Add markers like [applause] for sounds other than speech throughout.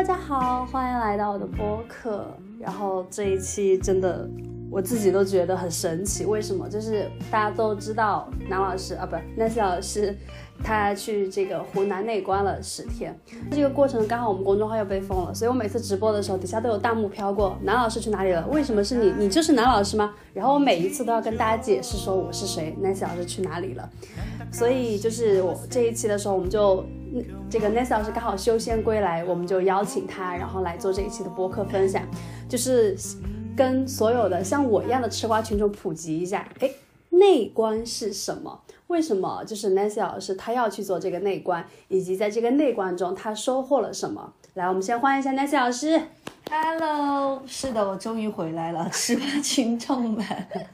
大家好，欢迎来到我的播客。然后这一期真的我自己都觉得很神奇，为什么？就是大家都知道南老师啊，不是 Nancy 老师，他去这个湖南内关了十天。这个过程刚好我们公众号又被封了，所以我每次直播的时候底下都有弹幕飘过，南老师去哪里了？为什么是你？你就是南老师吗？然后我每一次都要跟大家解释说我是谁，Nancy 老师去哪里了。所以就是我这一期的时候，我们就。这个 Nancy 老师刚好修仙归来，我们就邀请他，然后来做这一期的播客分享，就是跟所有的像我一样的吃瓜群众普及一下，哎，内观是什么？为什么就是 Nancy 老师他要去做这个内观，以及在这个内观中他收获了什么？来，我们先欢迎一下 Nancy 老师。Hello，是的，我终于回来了，吃瓜群众们。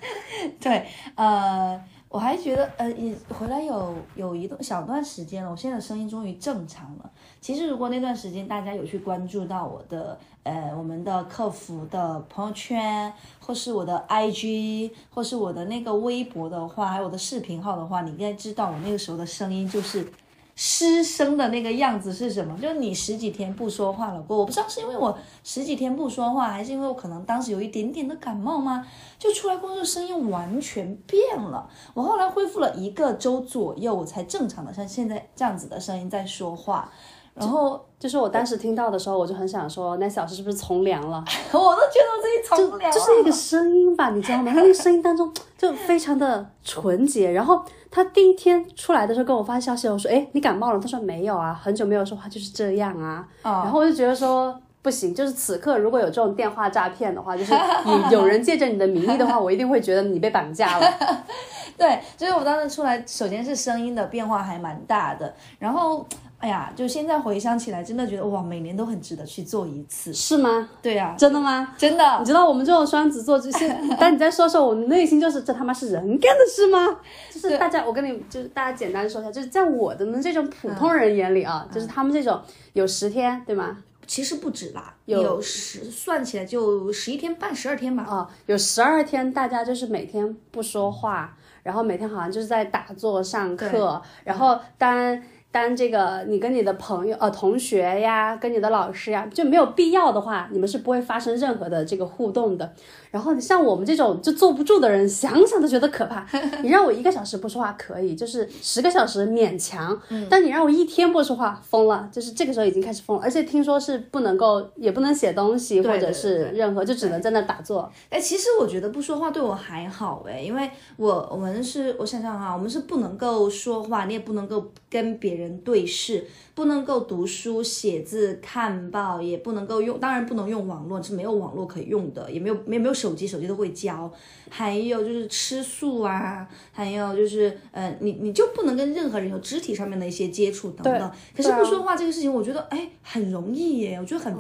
[laughs] 对，呃。我还觉得，呃，也回来有有一段小段时间了，我现在声音终于正常了。其实如果那段时间大家有去关注到我的，呃，我们的客服的朋友圈，或是我的 IG，或是我的那个微博的话，还有我的视频号的话，你应该知道我那个时候的声音就是。失声的那个样子是什么？就是你十几天不说话了过，我不知道是因为我十几天不说话，还是因为我可能当时有一点点的感冒吗？就出来工作声音完全变了。我后来恢复了一个周左右，我才正常的像现在这样子的声音在说话。然后就是我当时听到的时候，我就很想说，那小时是不是从良了？[laughs] 我都觉得我自己从良了。就是那个声音吧，你知道吗？他那个声音当中就非常的纯洁。然后他第一天出来的时候跟我发消息，我说：“哎，你感冒了？”他说：“没有啊，很久没有说话，就是这样啊。”然后我就觉得说不行，就是此刻如果有这种电话诈骗的话，就是 [laughs] 有有人借着你的名义的话，我一定会觉得你被绑架了。[laughs] 对，所以我当时出来，首先是声音的变化还蛮大的，然后。哎呀，就现在回想起来，真的觉得哇，每年都很值得去做一次，是吗？对呀，真的吗？真的。你知道我们这种双子座，就是，但你再说说，我内心就是这他妈是人干的事吗？[laughs] 就是大家，我跟你就是大家简单说一下，就是在我的这种普通人眼里啊，就是他们这种有十天，对吗？其实不止啦，有十，算起来就十一天半、十二天吧。啊，有十二天，大家就是每天不说话，然后每天好像就是在打坐上课，然后当。当这个你跟你的朋友、呃同学呀，跟你的老师呀，就没有必要的话，你们是不会发生任何的这个互动的。然后像我们这种就坐不住的人，想想都觉得可怕。[laughs] 你让我一个小时不说话可以，就是十个小时勉强。但你让我一天不说话，疯了。就是这个时候已经开始疯了，而且听说是不能够，也不能写东西，或者是任何，就只能在那打坐。哎，其实我觉得不说话对我还好哎，因为我我们是我想想哈，我们是不能够说话，你也不能够跟别人对视。不能够读书写字看报，也不能够用，当然不能用网络，是没有网络可以用的，也没有没没有手机，手机都会教。还有就是吃素啊，还有就是，呃，你你就不能跟任何人有肢体上面的一些接触等等。可是不说话这个事情，我觉得哎很容易耶，我觉得很，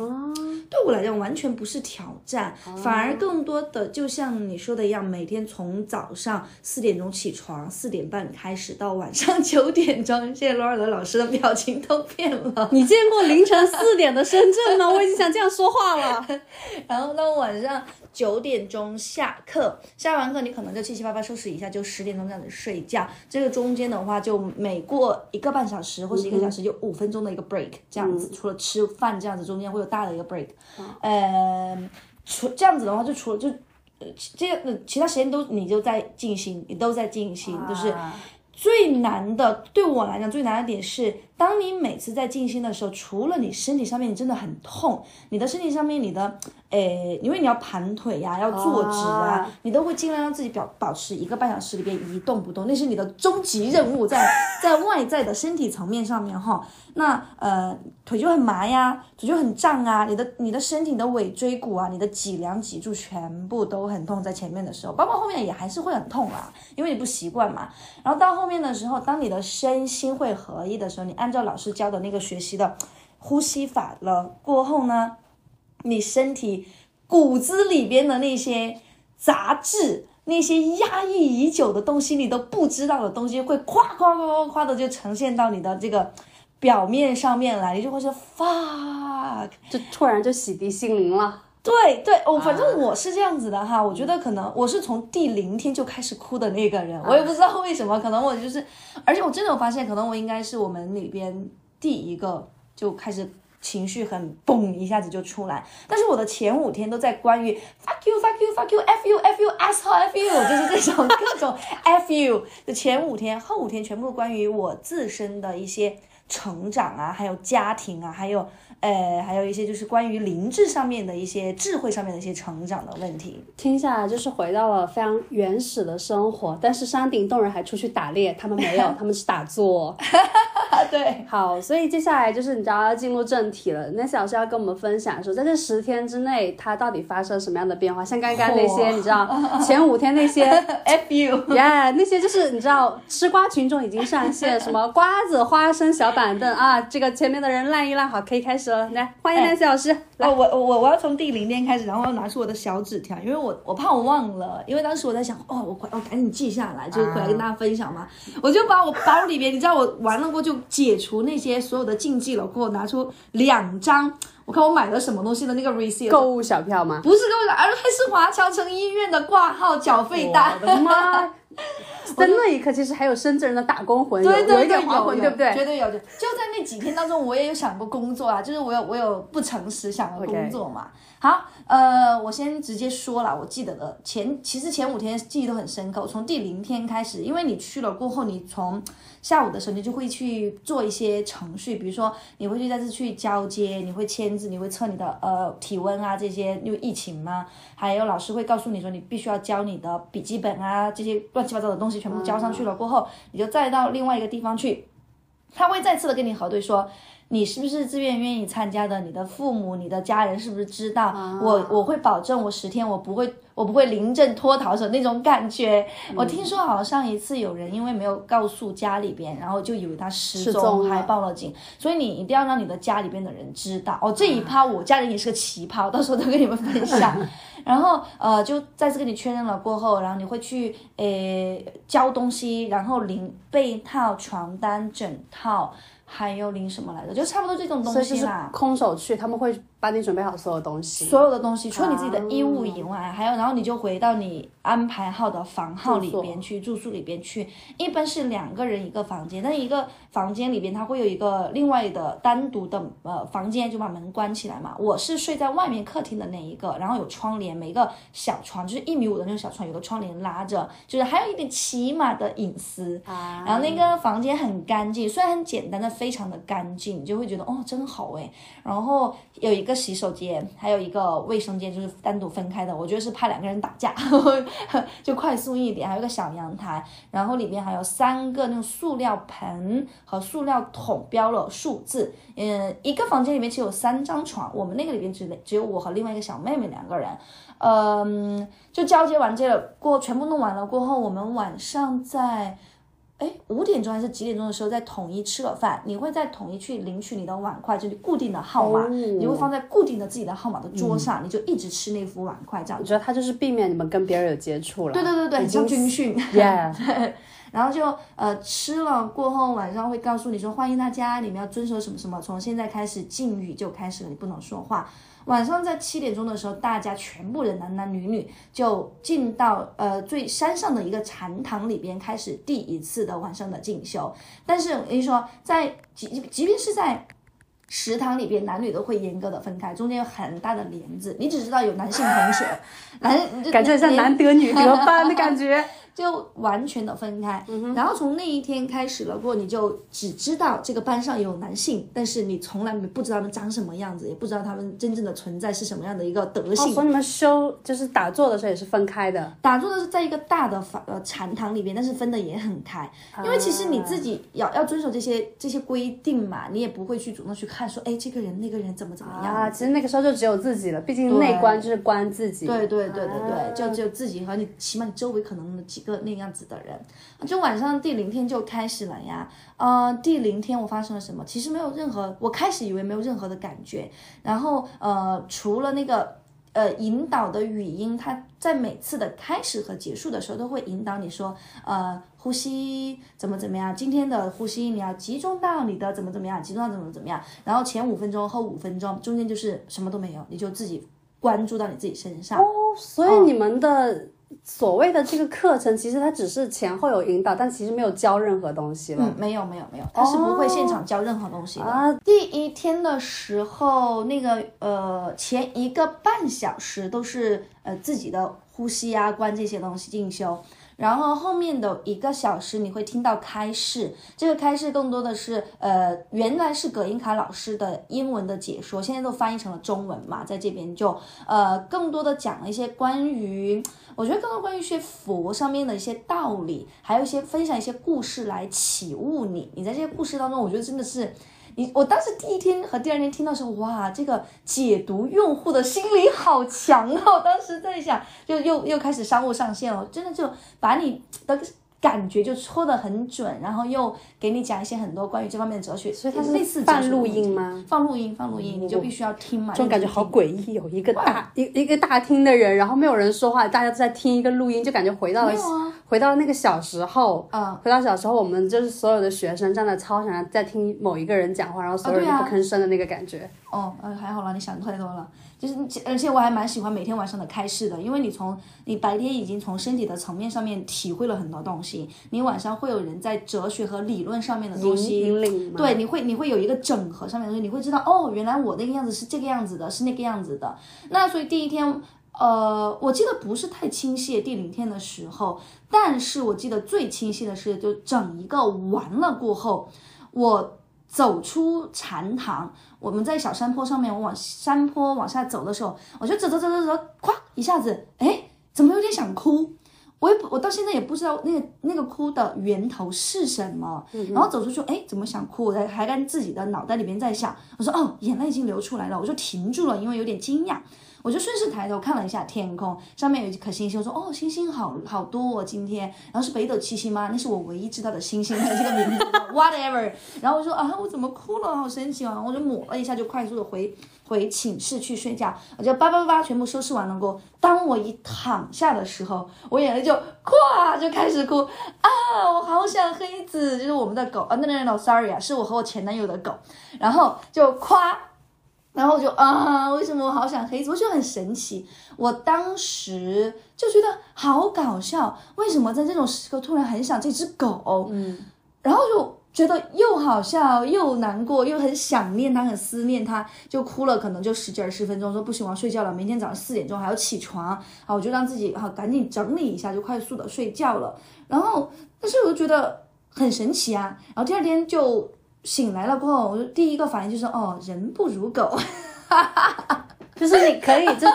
对我来讲完全不是挑战，反而更多的就像你说的一样，每天从早上四点钟起床，四点半开始到晚上九点钟，谢谢罗尔德老师的表情都。变了，你见过凌晨四点的深圳吗？[laughs] 我已经想这样说话了。然后到晚上九点钟下课，下完课你可能就七七八八收拾一下，就十点钟这样子睡觉。这个中间的话，就每过一个半小时或是一个小时，就五分钟的一个 break 这样子。除了吃饭这样子，中间会有大的一个 break。嗯，除这样子的话，就除了就呃这个其他时间都你就在进行，你都在进行，就是最难的对我来讲最难的点是。当你每次在静心的时候，除了你身体上面你真的很痛，你的身体上面你的，诶，因为你要盘腿呀，要坐直啊，你都会尽量让自己表保持一个半小时里边一动不动，那是你的终极任务，[laughs] 在在外在的身体层面上面哈，那呃腿就很麻呀，腿就很胀啊，你的你的身体的尾椎骨啊，你的脊梁脊柱全部都很痛，在前面的时候，包括后面也还是会很痛啊，因为你不习惯嘛，然后到后面的时候，当你的身心会合一的时候，你。按照老师教的那个学习的呼吸法了过后呢，你身体骨子里边的那些杂质、那些压抑已久的东西，你都不知道的东西，会夸夸夸夸夸的就呈现到你的这个表面上面来，你就会说 fuck，就突然就洗涤心灵了。对对，我反正我是这样子的哈，我觉得可能我是从第零天就开始哭的那个人，我也不知道为什么，可能我就是，而且我真的有发现，可能我应该是我们里边第一个就开始情绪很嘣一下子就出来。但是我的前五天都在关于 fuck you fuck you fuck you f you f you asshole f you，就是这种各种 f you 的前五天，后五天全部关于我自身的一些成长啊，还有家庭啊，还有。呃，还有一些就是关于灵智上面的一些智慧上面的一些成长的问题。听下来就是回到了非常原始的生活，但是山顶洞人还出去打猎，他们没有，他们是打坐。[laughs] 对，好，所以接下来就是你知道要进入正题了。那小师要跟我们分享说，在这十天之内，它到底发生什么样的变化？像刚刚那些，你知道前五天那些 [laughs] FU yeah，那些就是你知道吃瓜群众已经上线，什么瓜子、花生、小板凳啊，这个前面的人烂一烂，好，可以开始了。来，欢迎那些老师。来，我我我要从第零天开始，然后拿出我的小纸条，因为我我怕我忘了，因为当时我在想，哦，我快我赶紧记下来，就是回来跟大家分享嘛。我就把我包里边，你知道我完了过就解除那些所有的禁忌了，给我拿出两张，我看我买了什么东西的那个 receipt，购物小票吗？不是购物小，而是华侨城医院的挂号缴费单。我的妈！[laughs] 在那一刻，其实还有深圳人的打工魂，对对对，有魂，对不对？绝对有，就就在那几天当中，我也有想过工作啊，就是我有我有不诚实想过工作嘛。好，呃，我先直接说了，我记得的前其实前五天记忆都很深刻，从第零天开始，因为你去了过后，你从下午的时候你就会去做一些程序，比如说你会去再次去交接，你会签字，你会测你的呃体温啊这些，因为疫情嘛，还有老师会告诉你说你必须要交你的笔记本啊这些乱七八糟的东西全部交上去了过后，你就再到另外一个地方去，他会再次的跟你核对说。你是不是自愿愿意参加的？你的父母、你的家人是不是知道？我我会保证，我十天我不会，我不会临阵脱逃的那种感觉。我听说好像上一次有人因为没有告诉家里边，然后就以为他失踪，还报了警。所以你一定要让你的家里边的人知道。哦，这一趴我家人也是个奇葩，到时候都跟你们分享。[laughs] 然后呃，就再次跟你确认了过后，然后你会去呃交东西，然后领被套、床单、枕套。还有领什么来着？就差不多这种东西啦。空手去，他们会。帮你准备好所有东西，所有的东西，除了你自己的衣物以外，还有，然后你就回到你安排好的房号里边去住宿里边去。一般是两个人一个房间，但一个房间里边它会有一个另外的单独的呃房间，就把门关起来嘛。我是睡在外面客厅的那一个，然后有窗帘，每个小床就是一米五的那种小床，有个窗帘拉着，就是还有一点起码的隐私。然后那个房间很干净，虽然很简单，但非常的干净，你就会觉得哦真好哎。然后有一个。洗手间还有一个卫生间，就是单独分开的。我觉得是怕两个人打架，[laughs] 就快速一点。还有个小阳台，然后里边还有三个那种塑料盆和塑料桶，标了数字。嗯，一个房间里面只有三张床，我们那个里边只只有我和另外一个小妹妹两个人。嗯，就交接完这个过，全部弄完了过后，我们晚上在。哎，五点钟还是几点钟的时候，再统一吃了饭，你会再统一去领取你的碗筷，就是固定的号码，你会放在固定的自己的号码的桌上，你就一直吃那副碗筷这样。我觉得他就是避免你们跟别人有接触了。对对对对，像军训。[laughs] Yeah。然后就呃吃了过后，晚上会告诉你说欢迎大家，你们要遵守什么什么，从现在开始禁语就开始了，你不能说话。晚上在七点钟的时候，大家全部人男男女女就进到呃最山上的一个禅堂里边，开始第一次的晚上的进修。但是我跟你说，在即即便是在食堂里边，男女都会严格的分开，中间有很大的帘子，你只知道有男性同学，男感觉像男得女得班的感觉。就完全的分开，然后从那一天开始了过，你就只知道这个班上有男性，但是你从来没不知道他们长什么样子，也不知道他们真正的存在是什么样的一个德性。所以你们修就是打坐的时候也是分开的，打坐的是在一个大的房呃禅堂里边，但是分的也很开，因为其实你自己要要遵守这些这些规定嘛，你也不会去主动去看说，哎，这个人那个人怎么怎么样啊？其实那个时候就只有自己了，毕竟内观就是观自己。对对对对对，就只有自己和你，起码你周围可能几。个那样子的人，就晚上第零天就开始了呀。呃，第零天我发生了什么？其实没有任何，我开始以为没有任何的感觉。然后呃，除了那个呃引导的语音，它在每次的开始和结束的时候都会引导你说，呃，呼吸怎么怎么样？今天的呼吸你要集中到你的怎么怎么样，集中到怎么怎么样。然后前五分钟后五分钟中间就是什么都没有，你就自己关注到你自己身上。哦，所以你们的。所谓的这个课程，其实它只是前后有引导，但其实没有教任何东西了。嗯，没有没有没有，它是不会现场教任何东西的。啊第一天的时候，那个呃前一个半小时都是呃自己的呼吸啊、关这些东西进修。然后后面的一个小时你会听到开示，这个开示更多的是呃原来是葛英卡老师的英文的解说，现在都翻译成了中文嘛，在这边就呃更多的讲了一些关于我觉得更多关于一些佛上面的一些道理，还有一些分享一些故事来启悟你。你在这些故事当中，我觉得真的是你，我当时第一天和第二天听到的时候，哇，这个解读用户的心理好强哦！我当时在想，就又又开始商务上线了，真的就把你的。感觉就戳得很准，然后又给你讲一些很多关于这方面的哲学，所以它是类似哲学放录音吗？放录音，放录音，你就必须要听嘛。这种感觉好。诡异有！一个大 [laughs] 一一个大厅的人，然后没有人说话，大家都在听一个录音，就感觉回到了、啊回到那个小时候。啊，回到小时候，我们就是所有的学生站在操场上在听某一个人讲话，然后所有人都不吭声的那个感觉。哦，呃，还好啦，你想太多了。就是，而且我还蛮喜欢每天晚上的开示的，因为你从你白天已经从身体的层面上面体会了很多东西，你晚上会有人在哲学和理论上面的东西，对，你会你会有一个整合上面的东西，你会知道哦，原来我那个样子是这个样子的，是那个样子的。那所以第一天，呃，我记得不是太清晰第零天的时候，但是我记得最清晰的是，就整一个完了过后，我走出禅堂，我们在小山坡上面，我往山坡往下走的时候，我就走走走走走，咵一下子，哎，怎么有点想哭？我也不，我到现在也不知道那个那个哭的源头是什么。然后走出去，哎，怎么想哭？我在还在自己的脑袋里边在想，我说哦，眼泪已经流出来了，我就停住了，因为有点惊讶。我就顺势抬头看了一下天空，上面有一颗星星，我说哦，星星好好多哦，今天。然后是北斗七星吗？那是我唯一知道的星星的，[laughs] 这个名字，whatever。然后我说啊，我怎么哭了？好神奇啊！我就抹了一下，就快速的回回寝室去睡觉。我就叭叭叭叭全部收拾完了过，当我一躺下的时候，我眼泪就咵就开始哭啊！我好想黑子，就是我们的狗啊，那那那 sorry 啊，是我和我前男友的狗。然后就夸。然后我就啊，为什么我好想黑子？我觉得很神奇。我当时就觉得好搞笑，为什么在这种时刻突然很想这只狗？嗯，然后就觉得又好笑又难过，又很想念它，很思念它，就哭了，可能就十几二十分钟，说不行，我要睡觉了，明天早上四点钟还要起床。啊，我就让自己好赶紧整理一下，就快速的睡觉了。然后，但是我就觉得很神奇啊。然后第二天就醒来了过后，我就第一个反应就是哦，人不如狗。[laughs] 就是你可以，就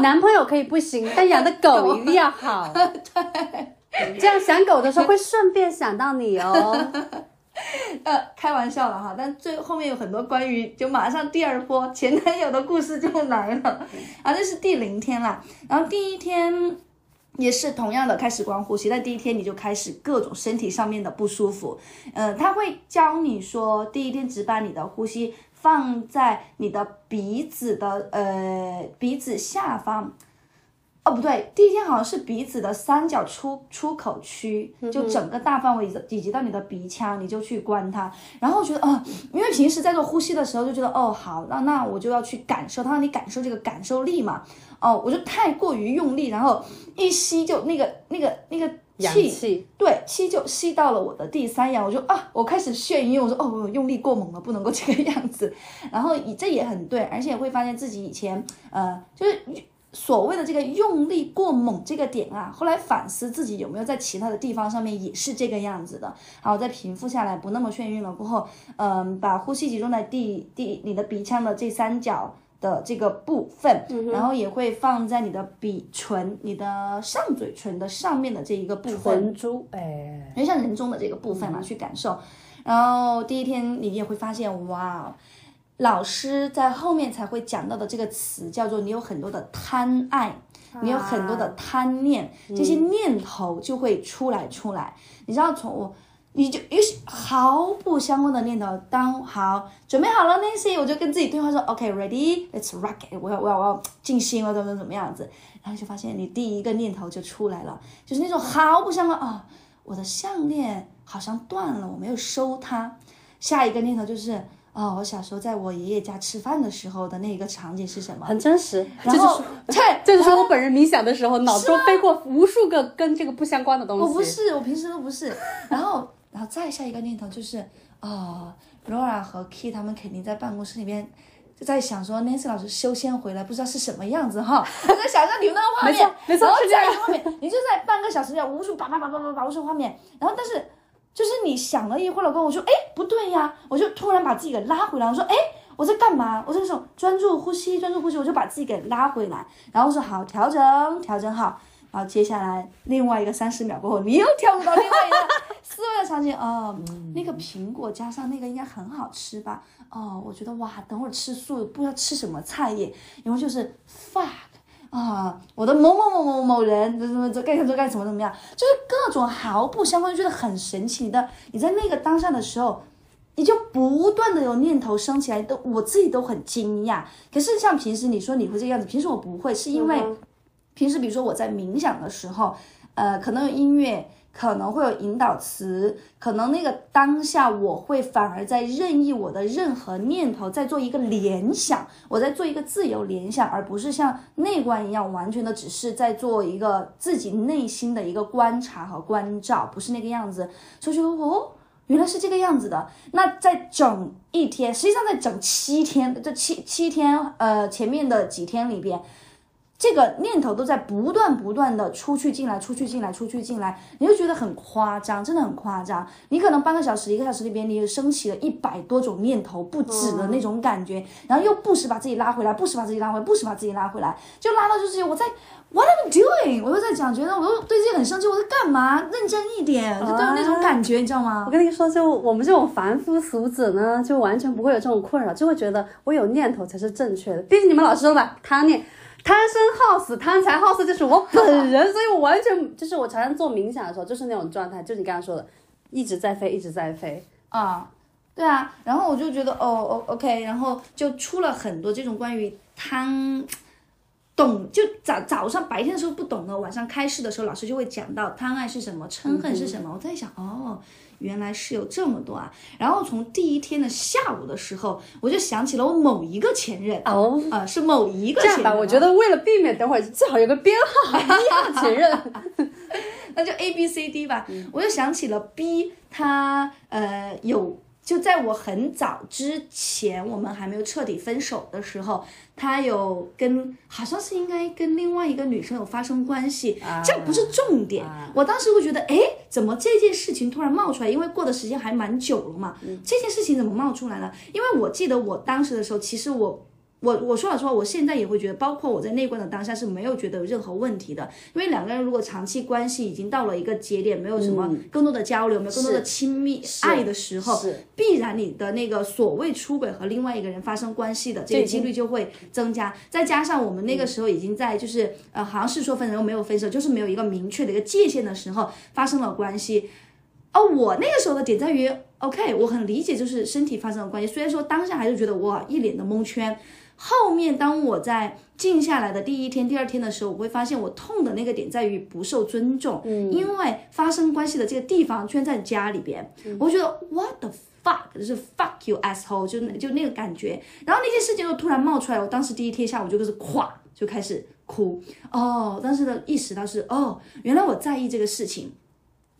男朋友可以不行，但养的狗一定要好。[laughs] 对，这样想狗的时候会顺便想到你哦。[laughs] 呃，开玩笑了哈，但最后面有很多关于就马上第二波前男友的故事就来了，啊，这是第零天啦，然后第一天也是同样的开始光呼吸，但第一天你就开始各种身体上面的不舒服，呃，他会教你说，第一天只把你的呼吸放在你的鼻子的呃鼻子下方。哦，不对，第一天好像是鼻子的三角出出口区，就整个大范围以及到你的鼻腔，你就去关它。然后觉得，哦，因为平时在做呼吸的时候就觉得，哦，好，那那我就要去感受它，让你感受这个感受力嘛。哦，我就太过于用力，然后一吸就那个那个那个氧气，气，对，吸就吸到了我的第三阳，我就啊，我开始眩晕，我说哦，我用力过猛了，不能够这个样子。然后以这也很对，而且会发现自己以前呃，就是所谓的这个用力过猛这个点啊，后来反思自己有没有在其他的地方上面也是这个样子的。好，再平复下来，不那么眩晕了过后，嗯，把呼吸集中在第第你的鼻腔的这三角。的这个部分，然后也会放在你的鼻唇、你的上嘴唇的上面的这一个部分，唇珠，哎，因为像人中的这个部分嘛，去感受。然后第一天你也会发现，哇，老师在后面才会讲到的这个词叫做你有很多的贪爱，你有很多的贪念，这些念头就会出来出来。你知道从我。你就有些毫不相关的念头，当好准备好了，Nancy，我就跟自己对话说，OK，ready，let's、rock it，我要我要我要静心了，怎么怎么样子，然后就发现你第一个念头就出来了，就是那种毫不相关哦、我的项链好像断了，我没有收它。下一个念头就是哦，我小时候在我爷爷家吃饭的时候的那个场景是什么？很真实。然后，对，这就是 [laughs] 我本人冥想的时候，脑中飞过无数个跟这个不相关的东西。我不是，我平时都不是。然后，然后再下一个念头就是，哦，Laura 和 Key 他们肯定在办公室里面就在想说，Nancy 老师修仙回来不知道是什么样子哈。我在想象你们那个画面，没错，然后是这样画面，你就在半个小时里无数叭叭叭叭叭叭无数画面，然后但是。就是你想了一会儿了过后，我说哎不对呀，我就突然把自己给拉回来。我说哎我在干嘛？我这种专注呼吸，专注呼吸，我就把自己给拉回来。然后说好调整，调整好。然后接下来另外一个三十秒过后，你又跳入到另外一个 [laughs] 思维的场景。哦，那个苹果加上那个应该很好吃吧？哦，我觉得哇，等会儿吃素不知道吃什么菜耶。然后就是 fuck。啊，我的某某某某某人，怎么怎么干什么干什么怎么样，就是各种毫不相关，就觉得很神奇的。你在那个当下的时候，你就不断的有念头升起来，都我自己都很惊讶。可是像平时你说你会这个样子，平时我不会，是因为平时比如说我在冥想的时候，呃，可能有音乐。可能会有引导词，可能那个当下我会反而在任意我的任何念头，在做一个联想，我在做一个自由联想，而不是像内观一样完全的只是在做一个自己内心的一个观察和关照，不是那个样子。所以觉得哦，原来是这个样子的。那在整一天，实际上在整七天，这七七天，呃，前面的几天里边。这个念头都在不断不断的出去进来，出去进来，出去进来，你就觉得很夸张，真的很夸张。你可能半个小时、一个小时里边，你升起了一百多种念头不止的那种感觉，然后又不时把自己拉回来，不时把自己拉回来，不时把自己拉回来，就拉到就是我在 What am I doing？我又在讲，觉得我又对自己很生气，我在干嘛？认真一点，就都有那种感觉，你知道吗？我跟你说，就我们这种凡夫俗子呢，就完全不会有这种困扰，就会觉得我有念头才是正确的。毕竟你们老师说吧，他念。贪生好死，贪财好色就是我本人，所以我完全 [laughs] 就是我常常做冥想的时候就是那种状态，就是你刚刚说的，一直在飞，一直在飞啊，对啊，然后我就觉得哦哦 OK，然后就出了很多这种关于贪，懂就早早上白天的时候不懂的，晚上开示的时候老师就会讲到贪爱是什么，嗔恨是什么，我在想哦。原来是有这么多啊！然后从第一天的下午的时候，我就想起了我某一个前任哦，啊，是某一个前任。这样吧，我觉得为了避免等会儿最好有个编号，[laughs] 一号前任，[laughs] 那就 A B C D 吧。我就想起了 B，他呃有。就在我很早之前，我们还没有彻底分手的时候，他有跟好像是应该跟另外一个女生有发生关系，这不是重点。我当时会觉得，哎，怎么这件事情突然冒出来？因为过的时间还蛮久了嘛，这件事情怎么冒出来了？因为我记得我当时的时候，其实我。我我说老实话，我现在也会觉得，包括我在内观的当下是没有觉得有任何问题的。因为两个人如果长期关系已经到了一个节点，没有什么更多的交流，没有更多的亲密爱的时候，必然你的那个所谓出轨和另外一个人发生关系的这个几率就会增加。再加上我们那个时候已经在就是呃，好像是说分手又没有分手，就是没有一个明确的一个界限的时候发生了关系。哦，我那个时候的点在于，OK，我很理解，就是身体发生了关系。虽然说当下还是觉得哇一脸的蒙圈。后面，当我在静下来的第一天、第二天的时候，我会发现我痛的那个点在于不受尊重，嗯，因为发生关系的这个地方居然在家里边，我觉得 what the fuck，就是 fuck you asshole，就就那个感觉。然后那件事情又突然冒出来，我当时第一天下午就开始咵就开始哭，哦，当时的意识到是哦，原来我在意这个事情，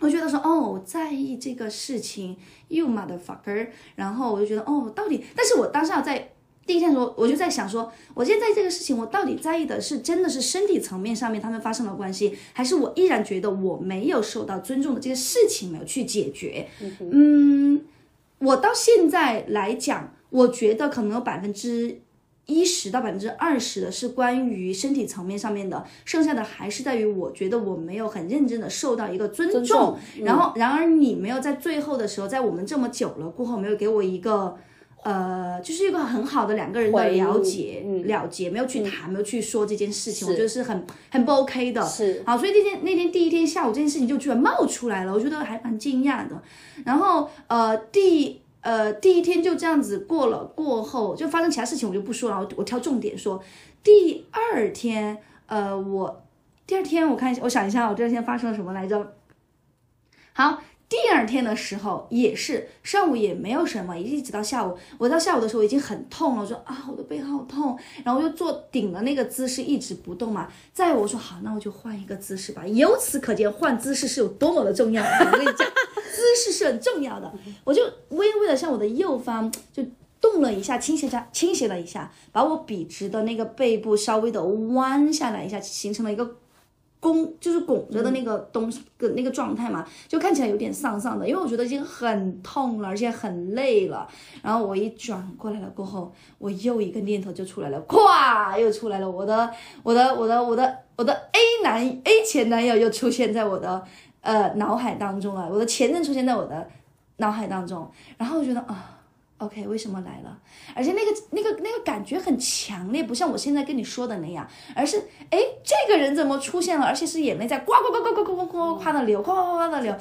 我觉得说哦，我在意这个事情，you motherfucker，然后我就觉得哦，到底，但是我当下在。第一天的时候，我就在想说，我现在这个事情，我到底在意的是真的是身体层面上面他们发生了关系，还是我依然觉得我没有受到尊重的这个事情没有去解决？嗯，我到现在来讲，我觉得可能有百分之一十到百分之二十的是关于身体层面上面的，剩下的还是在于我觉得我没有很认真的受到一个尊重。然后，然而你没有在最后的时候，在我们这么久了过后，没有给我一个。呃，就是一个很好的两个人的了解了结，没有去谈，没有去说这件事情，我觉得是很很不 OK 的。是，好，所以那天那天第一天下午这件事情就居然冒出来了，我觉得还蛮惊讶的。然后呃第呃第一天就这样子过了，过后就发生其他事情，我就不说了，我我挑重点说。第二天呃我第二天我看一下，我想一下，我第二天发生了什么来着？好。第二天的时候也是上午也没有什么，一直到下午。我到下午的时候已经很痛了，我说啊，我的背好痛，然后我就坐顶了那个姿势一直不动嘛。再我说好，那我就换一个姿势吧。由此可见，换姿势是有多么的重要。我跟你讲，[laughs] 姿势是很重要的。我就微微的向我的右方就动了一下，倾斜下倾斜了一下，把我笔直的那个背部稍微的弯下来一下，形成了一个。弓就是拱着的那个东西的那个状态嘛，就看起来有点丧丧的，因为我觉得已经很痛了，而且很累了。然后我一转过来了过后，我又一个念头就出来了，咵又出来了，我的我的我的我的我的 A 男 A 前男友又出现在我的呃脑海当中了，我的前任出现在我的脑海当中，然后我觉得啊。OK，为什么来了？而且那个、那个、那个感觉很强烈，不像我现在跟你说的那样，而是哎，这个人怎么出现了？而且是眼泪在呱呱呱呱呱呱呱呱呱的流，呱呱呱的流。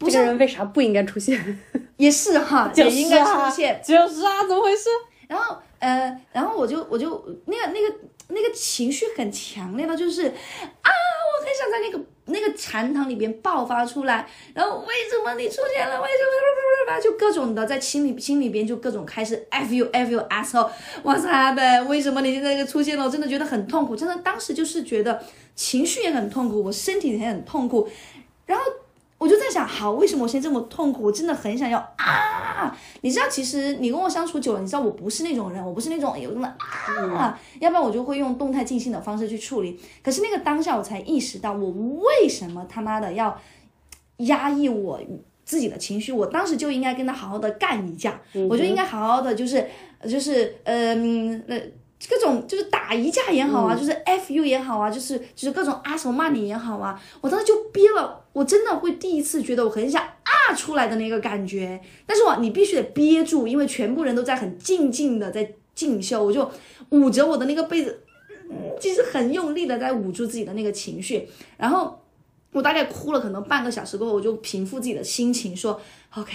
这个人为啥不应该出现？[laughs] 也是哈，[laughs] 也应该出现。就是啊，怎么回事？然后呃，然后我就我就那个那个那个情绪很强烈的，就是啊，我很想在那个。那个禅堂里边爆发出来，然后为什么你出现了？为什么？就各种的在心里心里边就各种开始 f you f you asshole，哇塞呗！为什么你现在就出现了？我真的觉得很痛苦，真的当时就是觉得情绪也很痛苦，我身体也很痛苦，然后。我就在想，好，为什么我现在这么痛苦？我真的很想要啊！你知道，其实你跟我相处久了，你知道我不是那种人，我不是那种有那么啊，要不然我就会用动态静心的方式去处理。可是那个当下，我才意识到我为什么他妈的要压抑我自己的情绪。我当时就应该跟他好好的干一架，我就应该好好的就是就是嗯呃。各种就是打一架也好啊，就是 F U 也好啊，就是就是各种阿什么骂你也好啊，我当时就憋了，我真的会第一次觉得我很想啊出来的那个感觉，但是我你必须得憋住，因为全部人都在很静静的在静修，我就捂着我的那个被子，就是很用力的在捂住自己的那个情绪，然后我大概哭了可能半个小时过后，我就平复自己的心情，说 OK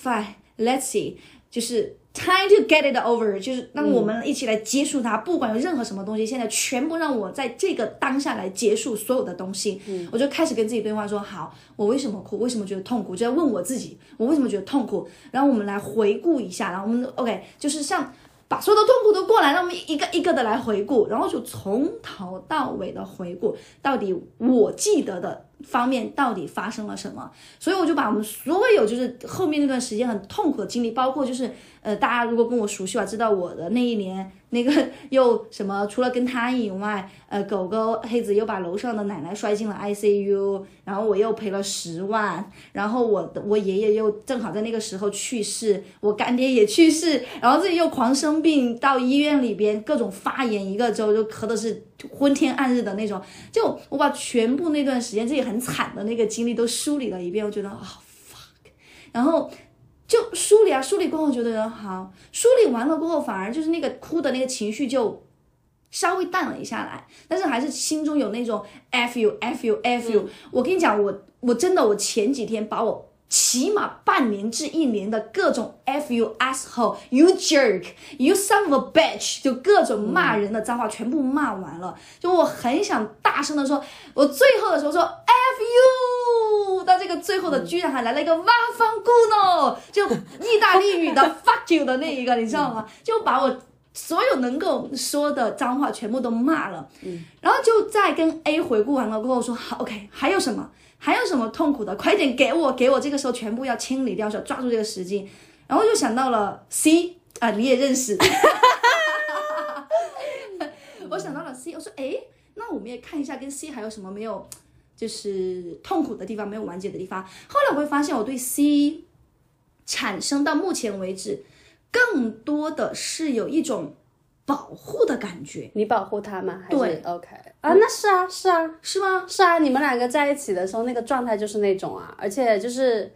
fine，let's see，就是。Time to get it over，就是让我们一起来结束它。不管有任何什么东西，现在全部让我在这个当下来结束所有的东西。我就开始跟自己对话，说好，我为什么哭？为什么觉得痛苦？就在问我自己，我为什么觉得痛苦？然后我们来回顾一下，然后我们 OK，就是像。把所有的痛苦都过来，让我们一个一个的来回顾，然后就从头到尾的回顾，到底我记得的方面到底发生了什么。所以我就把我们所有就是后面那段时间很痛苦的经历，包括就是呃，大家如果跟我熟悉吧，知道我的那一年。那个又什么？除了跟他以外，呃，狗狗黑子又把楼上的奶奶摔进了 ICU，然后我又赔了十万，然后我的我爷爷又正好在那个时候去世，我干爹也去世，然后自己又狂生病，到医院里边各种发炎，一个周就咳的是昏天暗日的那种。就我把全部那段时间自己很惨的那个经历都梳理了一遍，我觉得啊 fuck，然后。就梳理啊，梳理过后觉得好，梳理完了过后反而就是那个哭的那个情绪就稍微淡了一下来，但是还是心中有那种 f you f you f you。我跟你讲，我我真的我前几天把我起码半年至一年的各种 f you asshole you jerk you son of a bitch 就各种骂人的脏话全部骂完了，就我很想大声的说，我最后的时候说 f you。到这个最后的，居然还来了一个哇方姑呢，就意大利语的 [laughs] fuck you 的那一个，你知道吗？就把我所有能够说的脏话全部都骂了。嗯，然后就在跟 A 回顾完了过后说，好，OK，还有什么？还有什么痛苦的？快点给我，给我！这个时候全部要清理掉，要抓住这个时机。然后就想到了 C 啊，你也认识。[laughs] 我想到了 C，我说，哎，那我们也看一下跟 C 还有什么没有。就是痛苦的地方没有完结的地方。后来我会发现，我对 C 产生到目前为止，更多的是有一种保护的感觉。你保护他吗？对，OK 啊，那是啊，是啊，是吗？是啊，你们两个在一起的时候，那个状态就是那种啊，而且就是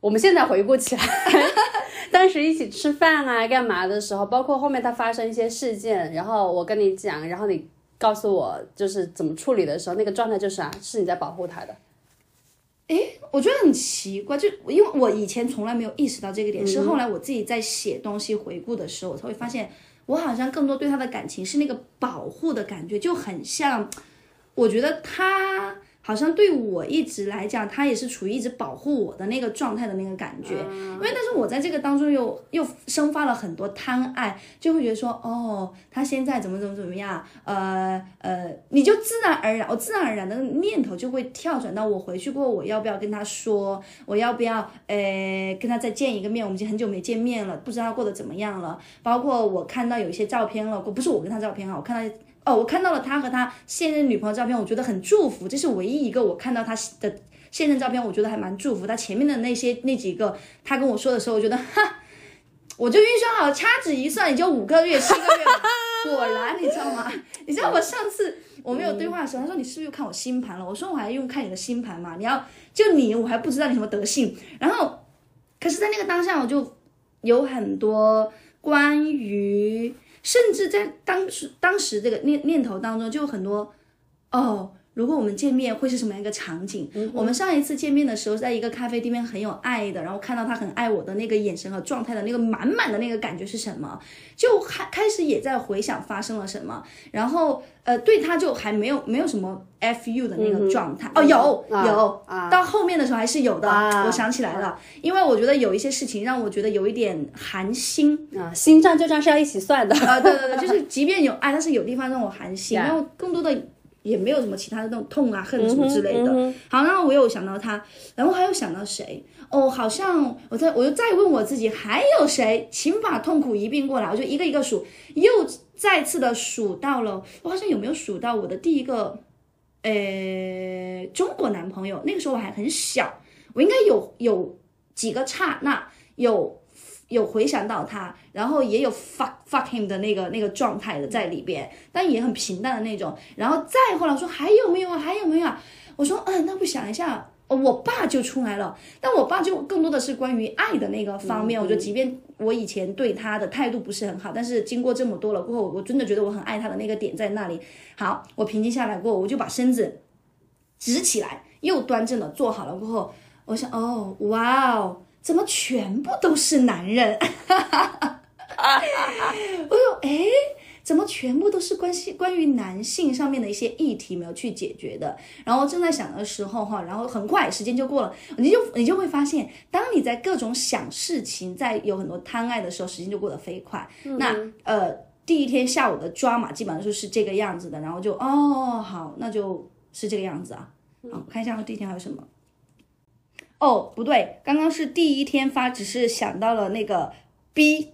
我们现在回顾起来，[laughs] 当时一起吃饭啊，干嘛的时候，包括后面他发生一些事件，然后我跟你讲，然后你。告诉我就是怎么处理的时候，那个状态就是啊，是你在保护他的。诶，我觉得很奇怪，就因为我以前从来没有意识到这个点，是后来我自己在写东西回顾的时候，我才会发现，我好像更多对他的感情是那个保护的感觉，就很像，我觉得他好像对我一直来讲，他也是处于一直保护我的那个状态的那个感觉。因为但是我在这个当中又又生发了很多贪爱，就会觉得说，哦，他现在怎么怎么怎么样，呃呃，你就自然而然，我自然而然的念头就会跳转到我回去过后，我要不要跟他说，我要不要呃跟他再见一个面？我们已经很久没见面了，不知道他过得怎么样了。包括我看到有一些照片了，不是我跟他照片啊，我看到。哦，我看到了他和他现任女朋友照片，我觉得很祝福。这是唯一一个我看到他的现任照片，我觉得还蛮祝福。他前面的那些那几个，他跟我说的时候，我觉得哈，我就预算好，掐指一算也就五个月、七个月。果然，你知道吗？[laughs] 你知道我上次我们有对话的时候，他说你是不是又看我星盘了？我说我还用看你的星盘嘛？你要就你，我还不知道你什么德性。然后，可是，在那个当下，我就有很多关于。甚至在当时当时这个念念头当中，就很多哦。如果我们见面会是什么样一个场景？我们上一次见面的时候，在一个咖啡店，很有爱的，然后看到他很爱我的那个眼神和状态的那个满满的那个感觉是什么？就开开始也在回想发生了什么，然后呃，对他就还没有没有什么 f u 的那个状态哦，有有，到后面的时候还是有的。我想起来了，因为我觉得有一些事情让我觉得有一点寒心啊，心账旧账是要一起算的啊，对对对，就是即便有爱，但是有地方让我寒心，[laughs] 然后更多的。也没有什么其他的那种痛啊、恨什么之类的。好，然后我又想到他，然后还有想到谁？哦，好像我在我又再问我自己，还有谁？请把痛苦一并过来，我就一个一个数，又再次的数到了，我好像有没有数到我的第一个，呃，中国男朋友？那个时候我还很小，我应该有有几个刹那有。有回想到他，然后也有 fuck fuck him 的那个那个状态的在里边，但也很平淡的那种。然后再后来说还有没有啊？还有没有啊？我说嗯，那我想一下，我爸就出来了。但我爸就更多的是关于爱的那个方面。我觉得即便我以前对他的态度不是很好，但是经过这么多了过后，我真的觉得我很爱他的那个点在那里。好，我平静下来过后，我就把身子直起来，又端正的坐好了过后，我想哦，哇哦。怎么全部都是男人？我说，哎，怎么全部都是关系关于男性上面的一些议题没有去解决的？然后正在想的时候，哈，然后很快时间就过了，你就你就会发现，当你在各种想事情，在有很多贪爱的时候，时间就过得飞快。那呃，第一天下午的抓马基本上就是这个样子的，然后就哦，好，那就是这个样子啊。好，看一下第一天还有什么。哦，不对，刚刚是第一天发，只是想到了那个 B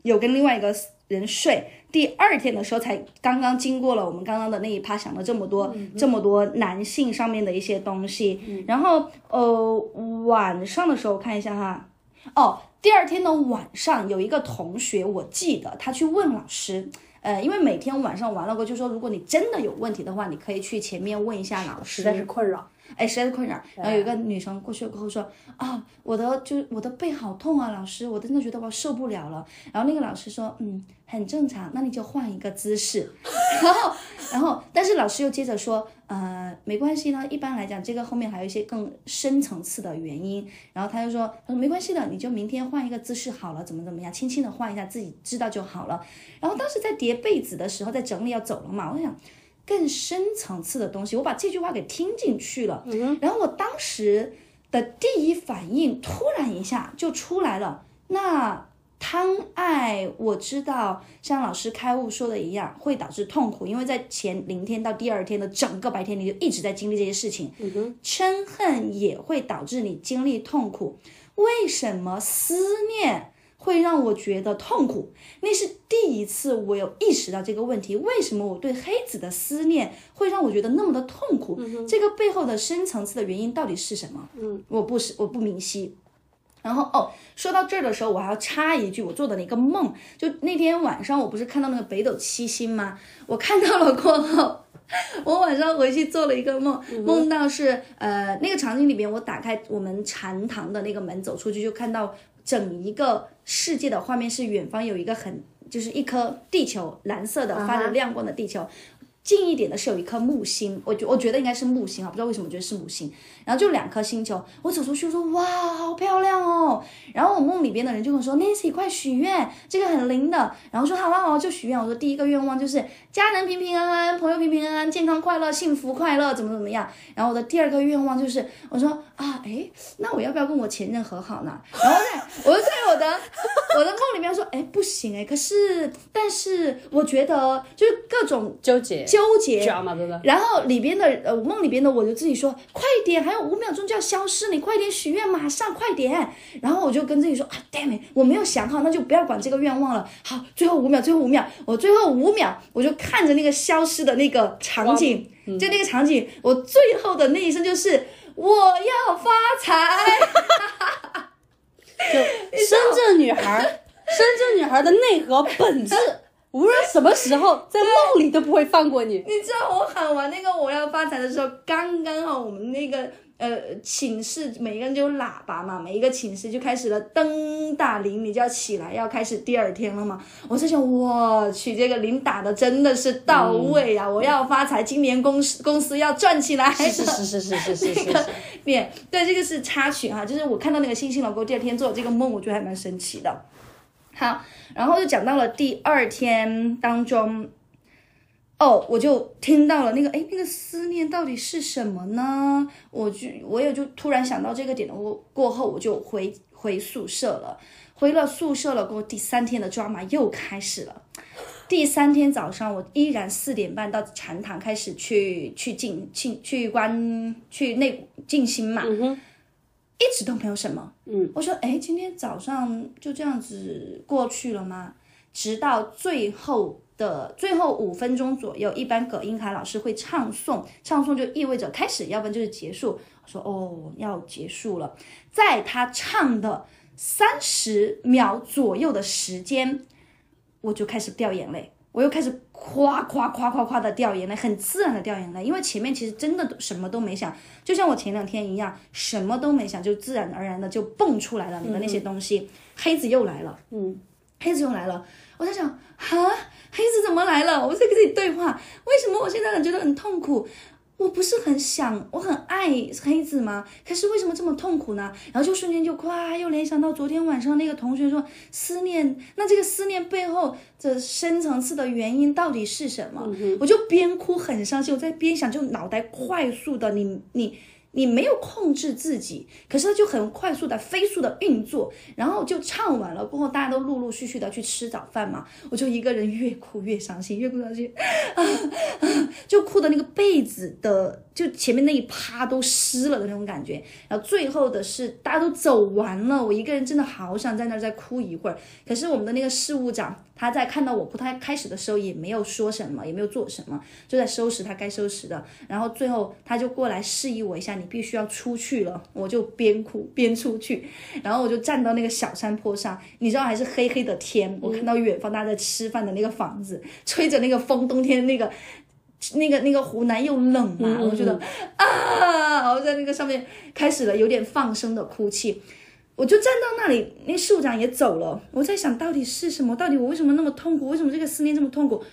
有跟另外一个人睡。第二天的时候才刚刚经过了我们刚刚的那一趴，想了这么多这么多男性上面的一些东西。然后呃晚上的时候看一下哈，哦，第二天的晚上有一个同学，我记得他去问老师，呃，因为每天晚上完了过，就说如果你真的有问题的话，你可以去前面问一下老师，实在是困扰。哎，实在是困扰。然后有一个女生过去了过后说：“啊，我的就我的背好痛啊，老师，我真的觉得我受不了了。”然后那个老师说：“嗯，很正常，那你就换一个姿势。”然后，然后，但是老师又接着说：“呃，没关系呢，一般来讲，这个后面还有一些更深层次的原因。”然后他就说：“他说没关系的，你就明天换一个姿势好了，怎么怎么样，轻轻的换一下，自己知道就好了。”然后当时在叠被子的时候，在整理要走了嘛，我想。更深层次的东西，我把这句话给听进去了，然后我当时的第一反应突然一下就出来了。那贪爱，我知道像老师开悟说的一样，会导致痛苦，因为在前零天到第二天的整个白天，你就一直在经历这些事情。嗯哼嗔恨也会导致你经历痛苦。为什么思念？会让我觉得痛苦，那是第一次我有意识到这个问题。为什么我对黑子的思念会让我觉得那么的痛苦？这个背后的深层次的原因到底是什么？嗯，我不是我不明晰。然后哦，说到这儿的时候，我还要插一句，我做的那个梦，就那天晚上我不是看到那个北斗七星吗？我看到了过后，[laughs] 我晚上回去做了一个梦，梦到是呃那个场景里边，我打开我们禅堂的那个门走出去，就看到。整一个世界的画面是远方有一个很就是一颗地球蓝色的发着亮光的地球，近一点的是有一颗木星，我觉我觉得应该是木星啊，不知道为什么觉得是木星。然后就两颗星球，我走出去说哇，好漂亮哦。然后我梦里边的人就跟我说，Nancy 快许愿，这个很灵的。然后说好啊好就许愿。我说第一个愿望就是家人平平安安，朋友平平安安，健康快乐，幸福快乐，怎么怎么样。然后我的第二个愿望就是我说啊，哎，那我要不要跟我前任和好呢？然后在我就在我的 [laughs] 我的梦里面说，哎，不行哎，可是但是我觉得就是各种纠结纠结，然后里边的呃梦里边的我就自己说，快点，还有。五秒钟就要消失，你快点许愿，马上快点。然后我就跟自己说啊，damn it，我没有想好，那就不要管这个愿望了。好，最后五秒，最后五秒，我最后五秒，我就看着那个消失的那个场景，就那个场景，我最后的那一声就是我要发财。[laughs] 就深圳女孩，深圳女孩的内核本质。无论什么时候，在梦里都不会放过你。[laughs] 你知道我喊完那个我要发财的时候，刚刚好我们那个呃寝室每个人就有喇叭嘛，每一个寝室就开始了灯打铃，你就要起来，要开始第二天了嘛。我在想，我去，这个铃打的真的是到位啊！我要发财，今年公司公司要赚起来。是是是是是是是。那个 [laughs] 对，这个是插曲哈，就是我看到那个星星老公第二天做这个梦，我觉得还蛮神奇的。好。然后就讲到了第二天当中，哦，我就听到了那个，哎，那个思念到底是什么呢？我就我也就突然想到这个点了。我过后我就回回宿舍了，回了宿舍了。过后第三天的抓马又开始了。第三天早上，我依然四点半到禅堂开始去去静静去观去内静心嘛。一直都没有什么，嗯，我说，哎，今天早上就这样子过去了吗？直到最后的最后五分钟左右，一般葛英凯老师会唱诵，唱诵就意味着开始，要不然就是结束。我说，哦，要结束了，在他唱的三十秒左右的时间，我就开始掉眼泪。我又开始夸夸夸夸夸的掉眼泪，很自然的掉眼泪，因为前面其实真的什么都没想，就像我前两天一样，什么都没想，就自然而然的就蹦出来了你的那些东西。黑子又来了，嗯，黑子又来了，我在想，哈，黑子怎么来了？我在跟自己对话，为什么我现在很觉得很痛苦？我不是很想，我很爱黑子吗？可是为什么这么痛苦呢？然后就瞬间就夸，又联想到昨天晚上那个同学说思念，那这个思念背后的深层次的原因到底是什么？我就边哭很伤心，我在边想，就脑袋快速的，你你。你没有控制自己，可是它就很快速的、飞速的运作，然后就唱完了过后，大家都陆陆续续的去吃早饭嘛，我就一个人越哭越伤心，越哭伤心，啊啊，就哭的那个被子的。就前面那一趴都湿了的那种感觉，然后最后的是大家都走完了，我一个人真的好想在那儿再哭一会儿。可是我们的那个事务长他在看到我不太开始的时候也没有说什么，也没有做什么，就在收拾他该收拾的。然后最后他就过来示意我一下，你必须要出去了。我就边哭 [laughs] 边出去，然后我就站到那个小山坡上，你知道还是黑黑的天，我看到远方大家在吃饭的那个房子，吹着那个风，冬天那个。那个那个湖南又冷嘛，我觉得啊，我在那个上面开始了有点放声的哭泣，我就站到那里，那事务长也走了，我在想到底是什么？到底我为什么那么痛苦？为什么这个思念这么痛苦？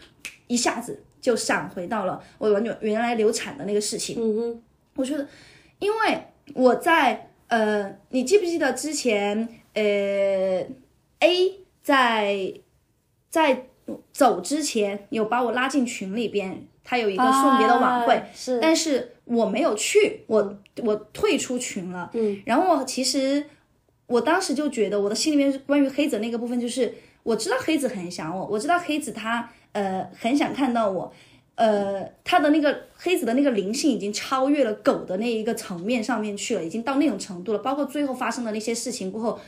一下子就闪回到了我原原来流产的那个事情。嗯哼，我觉得，因为我在呃，你记不记得之前呃，A 在在走之前有把我拉进群里边。他有一个送别的晚会，是，但是我没有去，我我退出群了。嗯，然后我其实我当时就觉得我的心里面关于黑子那个部分，就是我知道黑子很想我，我知道黑子他呃很想看到我，呃他的那个黑子的那个灵性已经超越了狗的那一个层面上面去了，已经到那种程度了。包括最后发生的那些事情过后。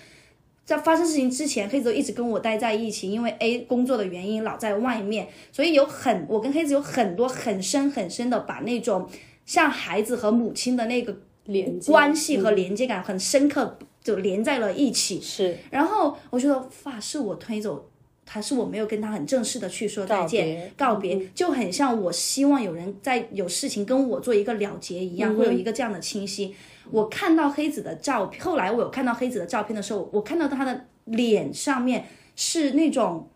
在发生事情之前，黑子一直跟我待在一起，因为 A 工作的原因老在外面，所以有很我跟黑子有很多很深很深的把那种像孩子和母亲的那个连关系和连接感很深刻，就连在了一起。是，然后我觉得发是我推走，还是我没有跟他很正式的去说再见告别，就很像我希望有人在有事情跟我做一个了结一样，会有一个这样的清晰。我看到黑子的照片，后来我有看到黑子的照片的时候，我看到他的脸上面是那种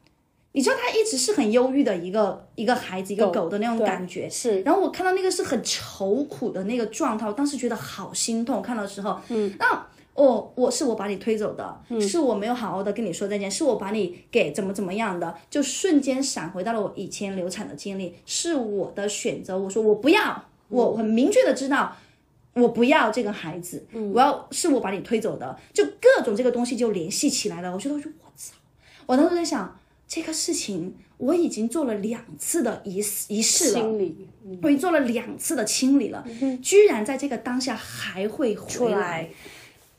你知道他一直是很忧郁的一个一个孩子，一个狗的那种感觉。是，然后我看到那个是很愁苦的那个状态，我当时觉得好心痛。看到的时候，嗯，那哦，我是我把你推走的，是我没有好好的跟你说再见，是我把你给怎么怎么样的，就瞬间闪回到了我以前流产的经历，是我的选择。我说我不要，我很明确的知道。我不要这个孩子，我要是我把你推走的，就各种这个东西就联系起来了。我觉得，我说我操！我当时在想，这个事情我已经做了两次的仪仪式了，清理我已经做了两次的清理了，居然在这个当下还会回来，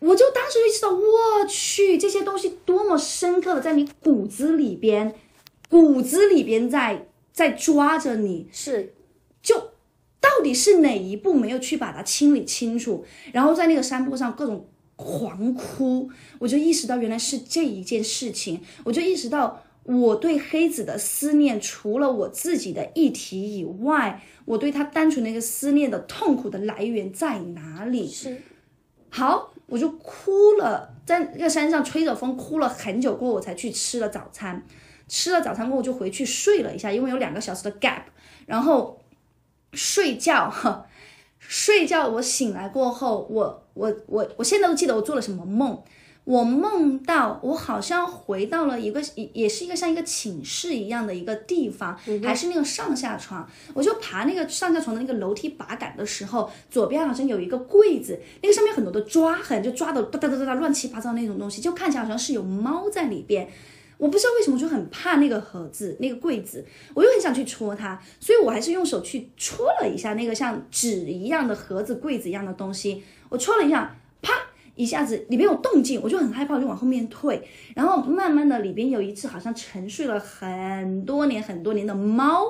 我就当时就意识到，我去，这些东西多么深刻的在你骨子里边，骨子里边在在抓着你，是。就到底是哪一步没有去把它清理清楚，然后在那个山坡上各种狂哭，我就意识到原来是这一件事情，我就意识到我对黑子的思念，除了我自己的议题以外，我对他单纯的一个思念的痛苦的来源在哪里？是，好，我就哭了，在那个山上吹着风哭了很久过后，我才去吃了早餐。吃了早餐过后就回去睡了一下，因为有两个小时的 gap，然后睡觉，哈，睡觉。我醒来过后，我我我我现在都记得我做了什么梦。我梦到我好像回到了一个也也是一个像一个寝室一样的一个地方，还是那个上下床。我就爬那个上下床的那个楼梯把杆的时候，左边好像有一个柜子，那个上面很多的抓痕，就抓的哒哒哒哒哒乱七八糟那种东西，就看起来好像是有猫在里边。我不知道为什么就很怕那个盒子、那个柜子，我又很想去戳它，所以我还是用手去戳了一下那个像纸一样的盒子、柜子一样的东西。我戳了一下，啪，一下子里边有动静，我就很害怕，我就往后面退。然后慢慢的，里边有一只好像沉睡了很多年、很多年的猫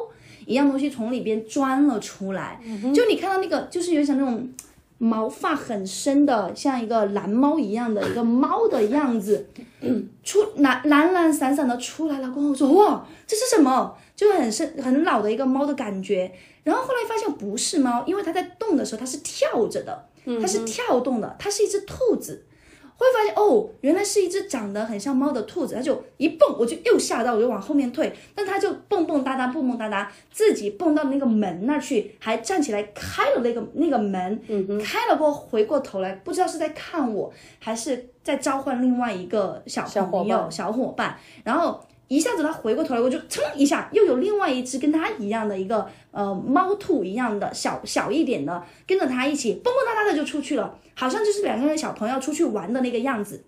一样东西从里边钻了出来。就你看到那个，就是有点像那种。毛发很深的，像一个蓝猫一样的一个猫的样子，[coughs] 出懒懒懒散散的出来了。过后我说哇，这是什么？就很深很老的一个猫的感觉。然后后来发现不是猫，因为它在动的时候它是跳着的，它是跳动的，它是一只兔子。会发现哦，原来是一只长得很像猫的兔子，它就一蹦，我就又吓到，我就往后面退，但它就蹦蹦哒哒，蹦蹦哒哒，自己蹦到那个门那儿去，还站起来开了那个那个门，开了过后回过头来，不知道是在看我，还是在召唤另外一个小朋友小伙伴，然后。一下子他回过头来，我就噌一下，又有另外一只跟他一样的一个呃猫兔一样的小小一点的，跟着他一起蹦蹦哒哒的就出去了，好像就是两个人小朋友出去玩的那个样子，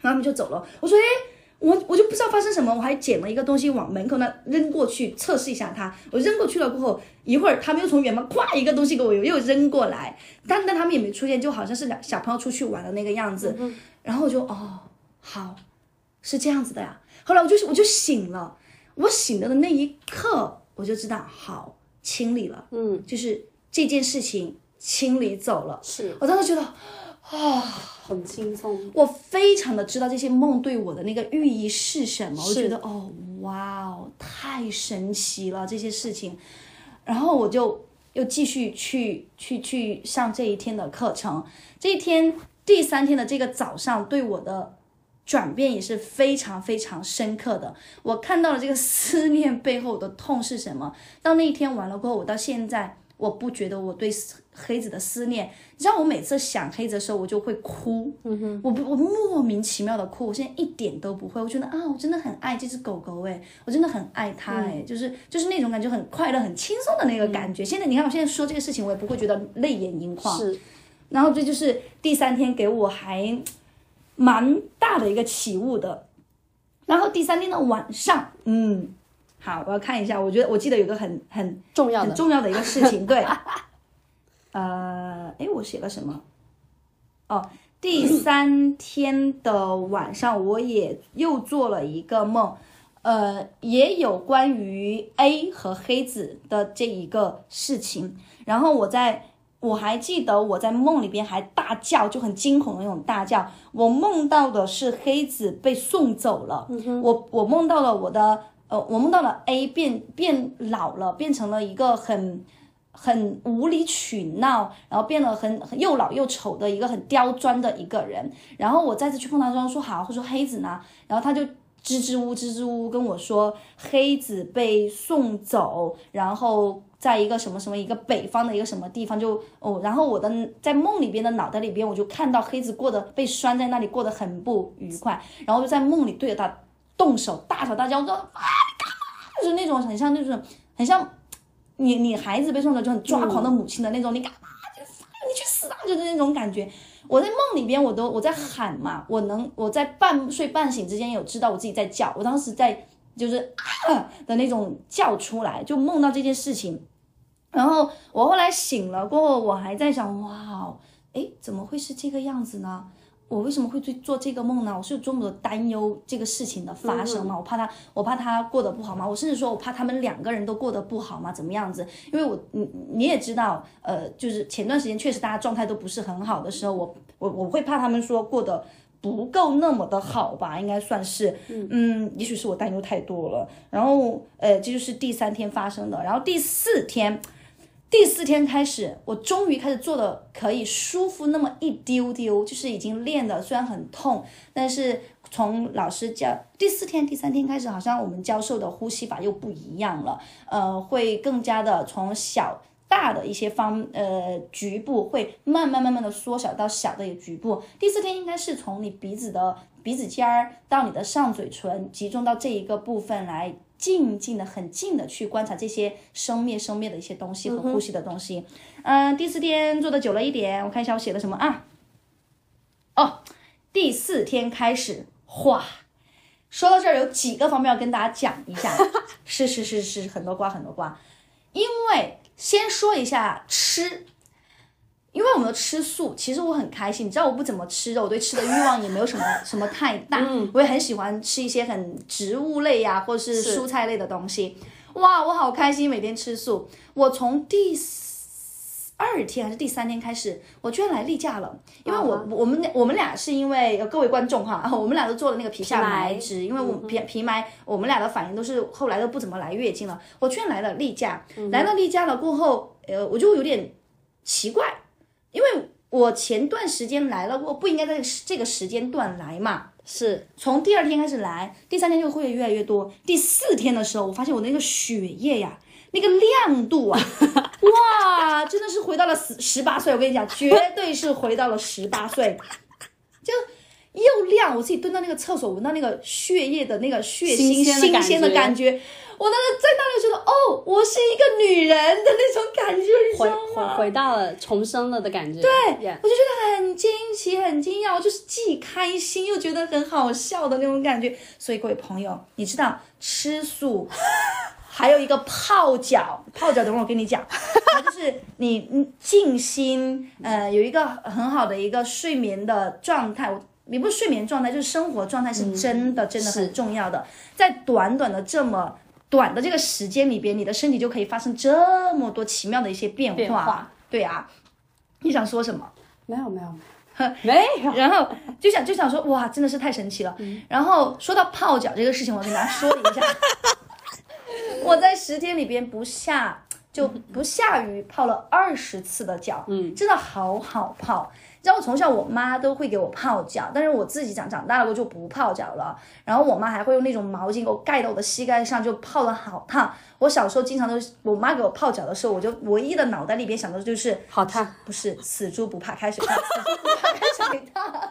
然后他们就走了。我说，诶，我我就不知道发生什么，我还捡了一个东西往门口那扔过去测试一下它。我扔过去了过后，一会儿他们又从远方咵一个东西给我又扔过来，但但他们也没出现，就好像是两小朋友出去玩的那个样子。然后我就哦，好，是这样子的呀。后来我就我就醒了，我醒了的那一刻，我就知道好清理了，嗯，就是这件事情清理走了。是我当时觉得，啊、很轻松，我非常的知道这些梦对我的那个寓意是什么。我觉得哦，哇哦，太神奇了这些事情。然后我就又继续去去去上这一天的课程。这一天第三天的这个早上，对我的转变也是非常非常深刻的。我看到了这个思念背后的痛是什么。到那一天完了过后，我到现在我不觉得我对黑子的思念。你知道，我每次想黑子的时候，我就会哭。嗯哼，我不我莫名其妙的哭。我现在一点都不会。我觉得啊，我真的很爱这只狗狗诶，我真的很爱它诶，就是就是那种感觉很快乐、很轻松的那个感觉。现在你看，我现在说这个事情，我也不会觉得泪眼盈眶。是，然后这就是第三天给我还蛮大的一个起雾的。然后第三天的晚上，嗯，好，我要看一下，我觉得我记得有个很很很重要的，重要的一个事情，对，[laughs] 呃，诶，我写了什么？哦，第三天的晚上，我也又做了一个梦，呃，也有关于 A 和黑子的这一个事情。然后我在，我还记得我在梦里边还大叫，就很惊恐的那种大叫。我梦到的是黑子被送走了，我我梦到了我的，呃，我梦到了 A 变变老了，变成了一个很。很无理取闹，然后变得很很又老又丑的一个很刁钻的一个人。然后我再次去碰他说说好，或者说黑子呢，然后他就支支吾支支吾吾跟我说黑子被送走，然后在一个什么什么一个北方的一个什么地方就哦，然后我的在梦里边的脑袋里边我就看到黑子过得被拴在那里过得很不愉快，然后就在梦里对着他动手大吵大叫，我说啊你干嘛？就是那种很像那种很像你你孩子被送走就很抓狂的母亲的那种，你干嘛？就你去死啊！就是那种感觉。我在梦里边，我都我在喊嘛，我能我在半睡半醒之间有知道我自己在叫，我当时在就是啊的那种叫出来，就梦到这件事情，然后我后来醒了过后，我还在想，哇，哎，怎么会是这个样子呢？我为什么会做做这个梦呢？我是有多么的担忧这个事情的发生吗？我怕他，我怕他过得不好吗？我甚至说我怕他们两个人都过得不好吗？怎么样子？因为我你你也知道，呃，就是前段时间确实大家状态都不是很好的时候，我我我会怕他们说过得不够那么的好吧？应该算是，嗯，也许是我担忧太多了。然后，呃，这就是第三天发生的。然后第四天。第四天开始，我终于开始做的可以舒服那么一丢丢，就是已经练的，虽然很痛，但是从老师教第四天、第三天开始，好像我们教授的呼吸法又不一样了，呃，会更加的从小大的一些方呃局部会慢慢慢慢的缩小到小的一个局部。第四天应该是从你鼻子的鼻子尖儿到你的上嘴唇，集中到这一个部分来。静静的、很静的去观察这些生灭、生灭的一些东西和呼吸的东西。嗯，第四天做的久了一点，我看一下我写的什么啊？哦，第四天开始画。说到这儿，有几个方面要跟大家讲一下。[laughs] 是是是是，很多瓜很多瓜。因为先说一下吃。因为我们都吃素，其实我很开心。你知道我不怎么吃肉，我对吃的欲望也没有什么 [laughs] 什么太大。我也很喜欢吃一些很植物类呀，或是蔬菜类的东西。哇，我好开心，每天吃素。我从第二天还是第三天开始，我居然来例假了。因为我我们我们俩是因为各位观众哈，我们俩都做了那个皮下埋植，因为我皮皮埋，我们俩的反应都是后来都不怎么来月经了。我居然来了例假，来了例假了过后，呃，我就有点奇怪。因为我前段时间来了，我不应该在这个时间段来嘛？是从第二天开始来，第三天就会越来越多。第四天的时候，我发现我那个血液呀，那个亮度啊，[laughs] 哇，真的是回到了十十八岁。我跟你讲，绝对是回到了十八岁，就又亮。我自己蹲到那个厕所，闻到那个血液的那个血腥新鲜的感觉。我当时在那里觉得，哦，我是一个女人的那种感觉，你知道吗？回回到了重生了的感觉。对，我就觉得很惊奇、很惊讶，我就是既开心又觉得很好笑的那种感觉。所以各位朋友，你知道吃素 [laughs] 还有一个泡脚，泡脚等会儿我跟你讲，就是你静心，呃，有一个很好的一个睡眠的状态。也不是睡眠状态，就是生活状态，是真的，真的很重要的。在短短的这么。短的这个时间里边，你的身体就可以发生这么多奇妙的一些变化。对啊，你想说什么？没有没有没有，[laughs] 没有。然后就想就想说，哇，真的是太神奇了。然后说到泡脚这个事情，我跟大家说一下，[laughs] 我在十天里边不下就不下于泡了二十次的脚，嗯，真的好好泡。知道我从小我妈都会给我泡脚，但是我自己长长大了我就不泡脚了。然后我妈还会用那种毛巾给我盖到我的膝盖上，就泡的好烫。我小时候经常都，我妈给我泡脚的时候，我就唯一的脑袋里边想的就是好烫，不是死猪不怕开水烫，死猪不怕开水烫。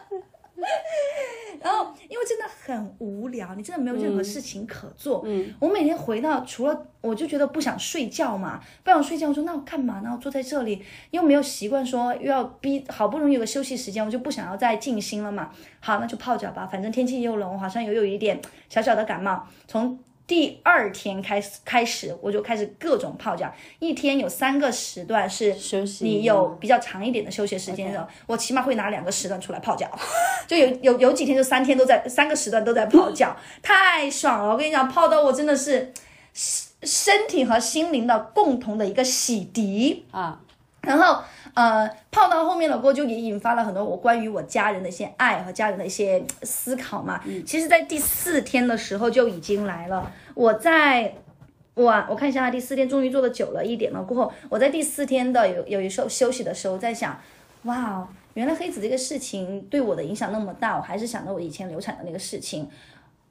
[laughs] 然后，因为真的很无聊，你真的没有任何事情可做。嗯，我每天回到，除了我就觉得不想睡觉嘛，不想睡觉，我说那我干嘛呢？我坐在这里，又没有习惯说又要逼，好不容易有个休息时间，我就不想要再静心了嘛。好，那就泡脚吧，反正天气又冷，我好像又有一点小小的感冒。从第二天开始，开始我就开始各种泡脚，一天有三个时段是休息，你有比较长一点的休息时间的，我起码会拿两个时段出来泡脚，就有有有几天就三天都在三个时段都在泡脚，太爽了！我跟你讲，泡到我真的是身体和心灵的共同的一个洗涤啊，然后。呃，泡到后面了过就也引发了很多我关于我家人的一些爱和家人的一些思考嘛。嗯，其实，在第四天的时候就已经来了。我在，我我看一下，第四天终于做的久了一点了。过后，我在第四天的有有一时候休息的时候，在想，哇，原来黑子这个事情对我的影响那么大。我还是想到我以前流产的那个事情。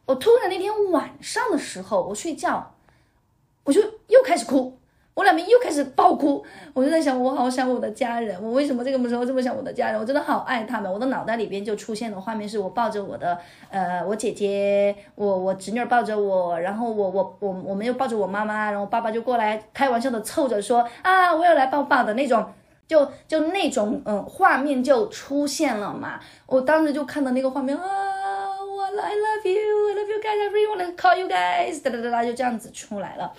我突然那天晚上的时候，我睡觉，我就又开始哭。我两边又开始爆哭，我就在想，我好想我的家人，我为什么这个时候这么想我的家人？我真的好爱他们，我的脑袋里边就出现的画面是我抱着我的，呃，我姐姐，我我侄女抱着我，然后我我我我们又抱着我妈妈，然后爸爸就过来开玩笑的凑着说啊，我要来抱抱的那种，就就那种嗯画面就出现了嘛，我当时就看到那个画面啊，我 I love you，I love you guys，I really wanna call you guys，哒哒哒哒就这样子出来了，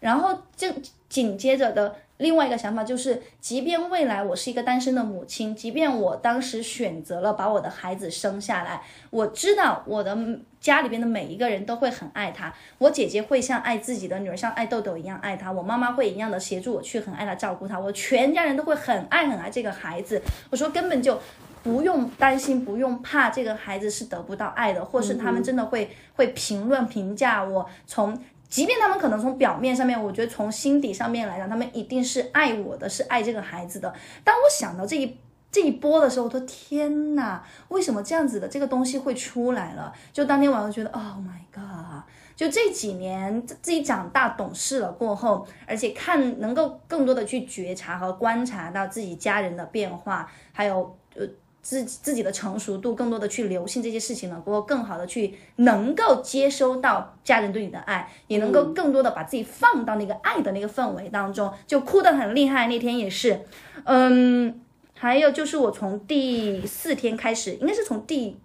然后就。紧接着的另外一个想法就是，即便未来我是一个单身的母亲，即便我当时选择了把我的孩子生下来，我知道我的家里边的每一个人都会很爱他，我姐姐会像爱自己的女儿，像爱豆豆一样爱他，我妈妈会一样的协助我去很爱他，照顾他，我全家人都会很爱很爱这个孩子。我说根本就不用担心，不用怕这个孩子是得不到爱的，或是他们真的会会评论评价我从。即便他们可能从表面上面，我觉得从心底上面来讲，他们一定是爱我的，是爱这个孩子的。当我想到这一这一波的时候，我说天哪，为什么这样子的这个东西会出来了？就当天晚上觉得，Oh my god！就这几年自己长大懂事了过后，而且看能够更多的去觉察和观察到自己家人的变化，还有呃。自自己的成熟度，更多的去留心这些事情呢，过更好的去能够接收到家人对你的爱，也能够更多的把自己放到那个爱的那个氛围当中，就哭得很厉害。那天也是，嗯，还有就是我从第四天开始，应该是从第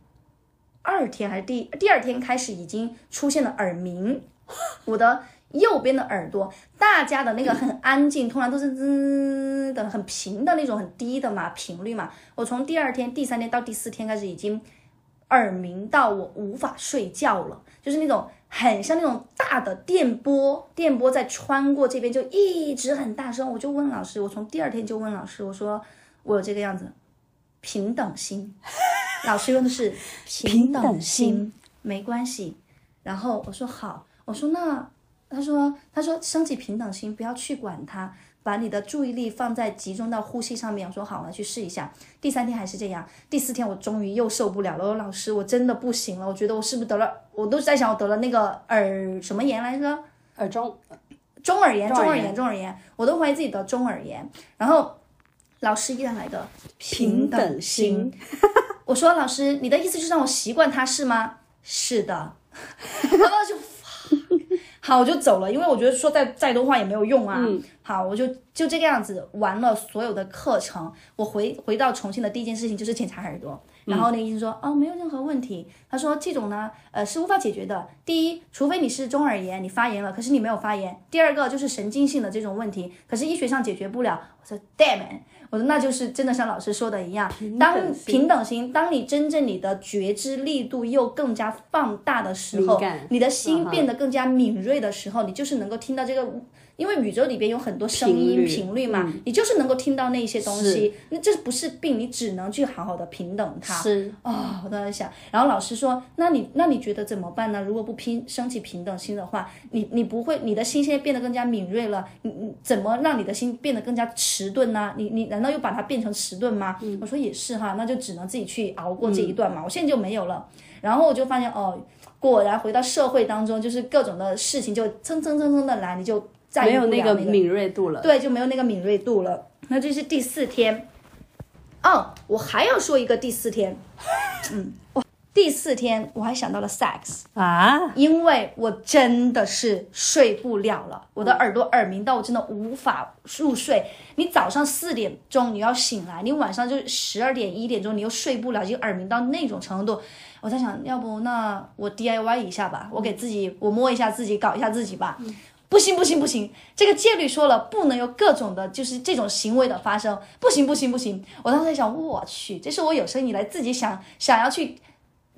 二天还是第第二天开始，已经出现了耳鸣，我的。右边的耳朵，大家的那个很安静，通常都是滋的很平的那种很低的嘛频率嘛。我从第二天、第三天到第四天开始，已经耳鸣到我无法睡觉了，就是那种很像那种大的电波，电波在穿过这边就一直很大声。我就问老师，我从第二天就问老师，我说我有这个样子，平等心。老师用的是平等心，没关系。然后我说好，我说那。他说：“他说升起平等心，不要去管它，把你的注意力放在集中到呼吸上面。”我说：“好了，去试一下。”第三天还是这样，第四天我终于又受不了了。我说：“老师，我真的不行了，我觉得我是不是得了？我都在想我得了那个耳什么炎来着？耳中，中耳炎，中耳炎，中耳炎，我都怀疑自己得中耳炎。然后老师依然来的平等心。我说：“老师，你的意思就是让我习惯它是吗？”是的。然后就。好，我就走了，因为我觉得说再再多话也没有用啊。好，我就就这个样子完了所有的课程。我回回到重庆的第一件事情就是检查耳朵，然后那个医生说，哦，没有任何问题。他说这种呢，呃，是无法解决的。第一，除非你是中耳炎，你发炎了，可是你没有发炎。第二个就是神经性的这种问题，可是医学上解决不了。我说，damn。我说那就是真的像老师说的一样，当平等心，当你真正你的觉知力度又更加放大的时候，你的心变得更加敏锐的时候，你就是能够听到这个。因为宇宙里边有很多声音频率嘛，你就是能够听到那些东西，那这不是病，你只能去好好的平等它。是啊，我都在想，然后老师说，那你那你觉得怎么办呢？如果不拼升起平等心的话，你你不会，你的心现在变得更加敏锐了，你你怎么让你的心变得更加迟钝呢？你你难道又把它变成迟钝吗？我说也是哈，那就只能自己去熬过这一段嘛。我现在就没有了，然后我就发现哦，果然回到社会当中，就是各种的事情就蹭蹭蹭蹭的来，你就再。没有那个敏锐度了，对，就没有那个敏锐度了。那这是第四天，哦，我还要说一个第四天，嗯，哇，第四天我还想到了 sex 啊，因为我真的是睡不了了，我的耳朵耳鸣到我真的无法入睡。你早上四点钟你要醒来，你晚上就十二点一点钟你又睡不了，就耳鸣到那种程度。我在想，要不那我 DIY 一下吧，我给自己我摸一下自己，搞一下自己吧。不行不行不行，这个戒律说了不能有各种的，就是这种行为的发生。不行不行不行，我当时在想，我去，这是我有生以来自己想想要去，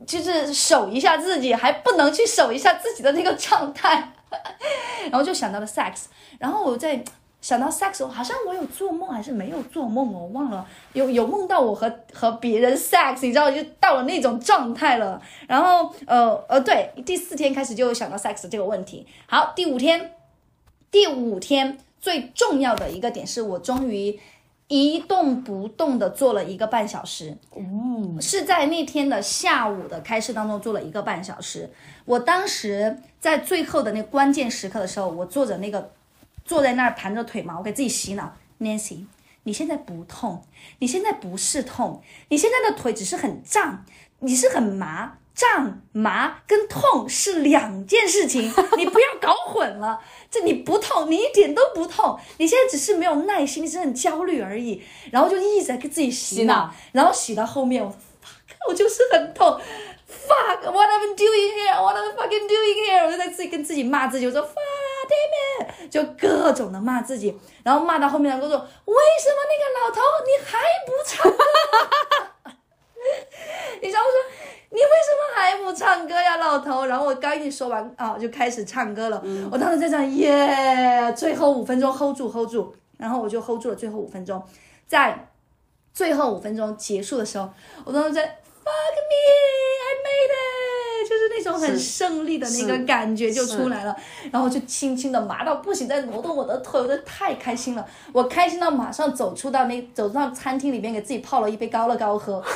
就是守一下自己，还不能去守一下自己的那个状态，[laughs] 然后就想到了 sex，然后我在想到 sex，好像我有做梦还是没有做梦，我忘了，有有梦到我和和别人 sex，你知道就到了那种状态了。然后呃呃，对，第四天开始就想到 sex 这个问题。好，第五天。第五天最重要的一个点是我终于一动不动的做了一个半小时，哦，是在那天的下午的开市当中做了一个半小时。我当时在最后的那关键时刻的时候，我坐着那个坐在那儿盘着腿嘛，我给自己洗脑，Nancy，你现在不痛，你现在不是痛，你现在的腿只是很胀，你是很麻。胀麻跟痛是两件事情，你不要搞混了。这你不痛，你一点都不痛，你现在只是没有耐心，你只是很焦虑而已。然后就一直在给自己洗脑，然后洗到后面，我 fuck，我就是很痛，fuck，what am I doing here？what am I fucking doing here？我就在自己跟自己骂自己，我说 fuck damn it，就各种的骂自己，然后骂到后面，他说为什么那个老头你还不唱歌？[laughs] 你知道我说。你为什么还不唱歌呀，老头？然后我刚一说完啊，就开始唱歌了。我当时在想，耶，最后五分钟 hold 住，hold 住。然后我就 hold 住了最后五分钟，在最后五分钟结束的时候，我当时在 fuck me，I made it，就是那种很胜利的那个感觉就出来了。然后就轻轻的麻到不行，再挪动我的腿，我太开心了。我开心到马上走出到那走到餐厅里边，给自己泡了一杯高乐高喝。[laughs]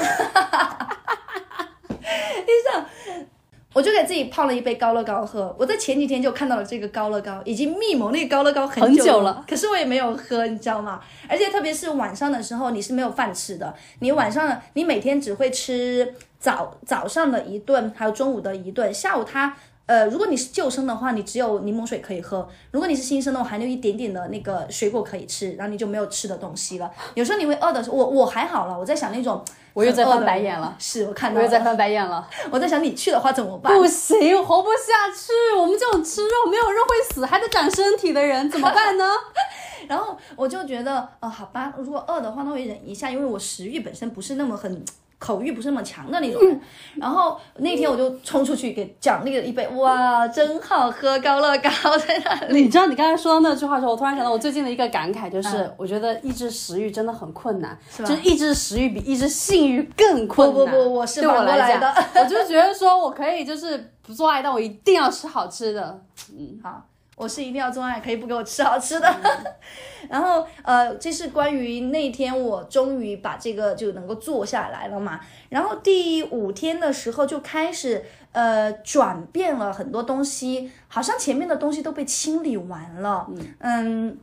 我就给自己泡了一杯高乐高喝。我在前几天就看到了这个高乐高，已经密谋那个高乐高很久了，可是我也没有喝，你知道吗？而且特别是晚上的时候，你是没有饭吃的。你晚上你每天只会吃早早上的一顿，还有中午的一顿，下午它。呃，如果你是旧生的话，你只有柠檬水可以喝；如果你是新生的话，还有一点点的那个水果可以吃，然后你就没有吃的东西了。有时候你会饿的时候，我我还好了，我在想那种，我又在翻白眼了，是我看到，我又在翻白眼了。我在想你去的话怎么办？不行，活不下去。我们这种吃肉没有肉会死，还得长身体的人怎么办呢？[laughs] 然后我就觉得，呃，好吧，如果饿的话，那我忍一下，因为我食欲本身不是那么很。口欲不是那么强的那种，然后那天我就冲出去给奖励了一杯，哇，真好喝高乐高在那里。你知道你刚才说的那句话的时候，我突然想到我最近的一个感慨，就是我觉得抑制食欲真的很困难，就是抑制食欲比抑制性欲更困难。不不不，我是对我来讲，[laughs] 我就觉得说我可以就是不做爱，但我一定要吃好吃的。嗯，好。我是一定要做爱，可以不给我吃好吃的。[laughs] 然后，呃，这是关于那天我终于把这个就能够做下来了嘛。然后第五天的时候就开始，呃，转变了很多东西，好像前面的东西都被清理完了。嗯，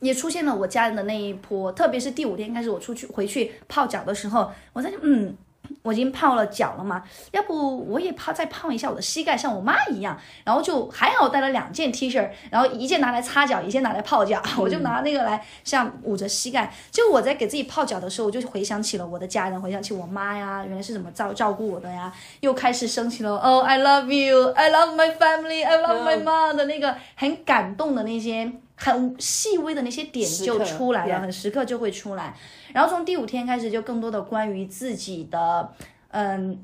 也出现了我家人的那一波，特别是第五天开始我出去回去泡脚的时候，我在嗯。我已经泡了脚了嘛，要不我也泡再泡一下我的膝盖，像我妈一样。然后就还好带了两件 T 恤，然后一件拿来擦脚，一件拿来泡脚。我就拿那个来像捂着膝盖。就我在给自己泡脚的时候，我就回想起了我的家人，回想起我妈呀，原来是怎么照照顾我的呀。又开始升起了哦，[laughs] I love you，I love my family，I love my mom 的那个很感动的那些。很细微的那些点就出来了，很时刻就会出来。然后从第五天开始，就更多的关于自己的，嗯，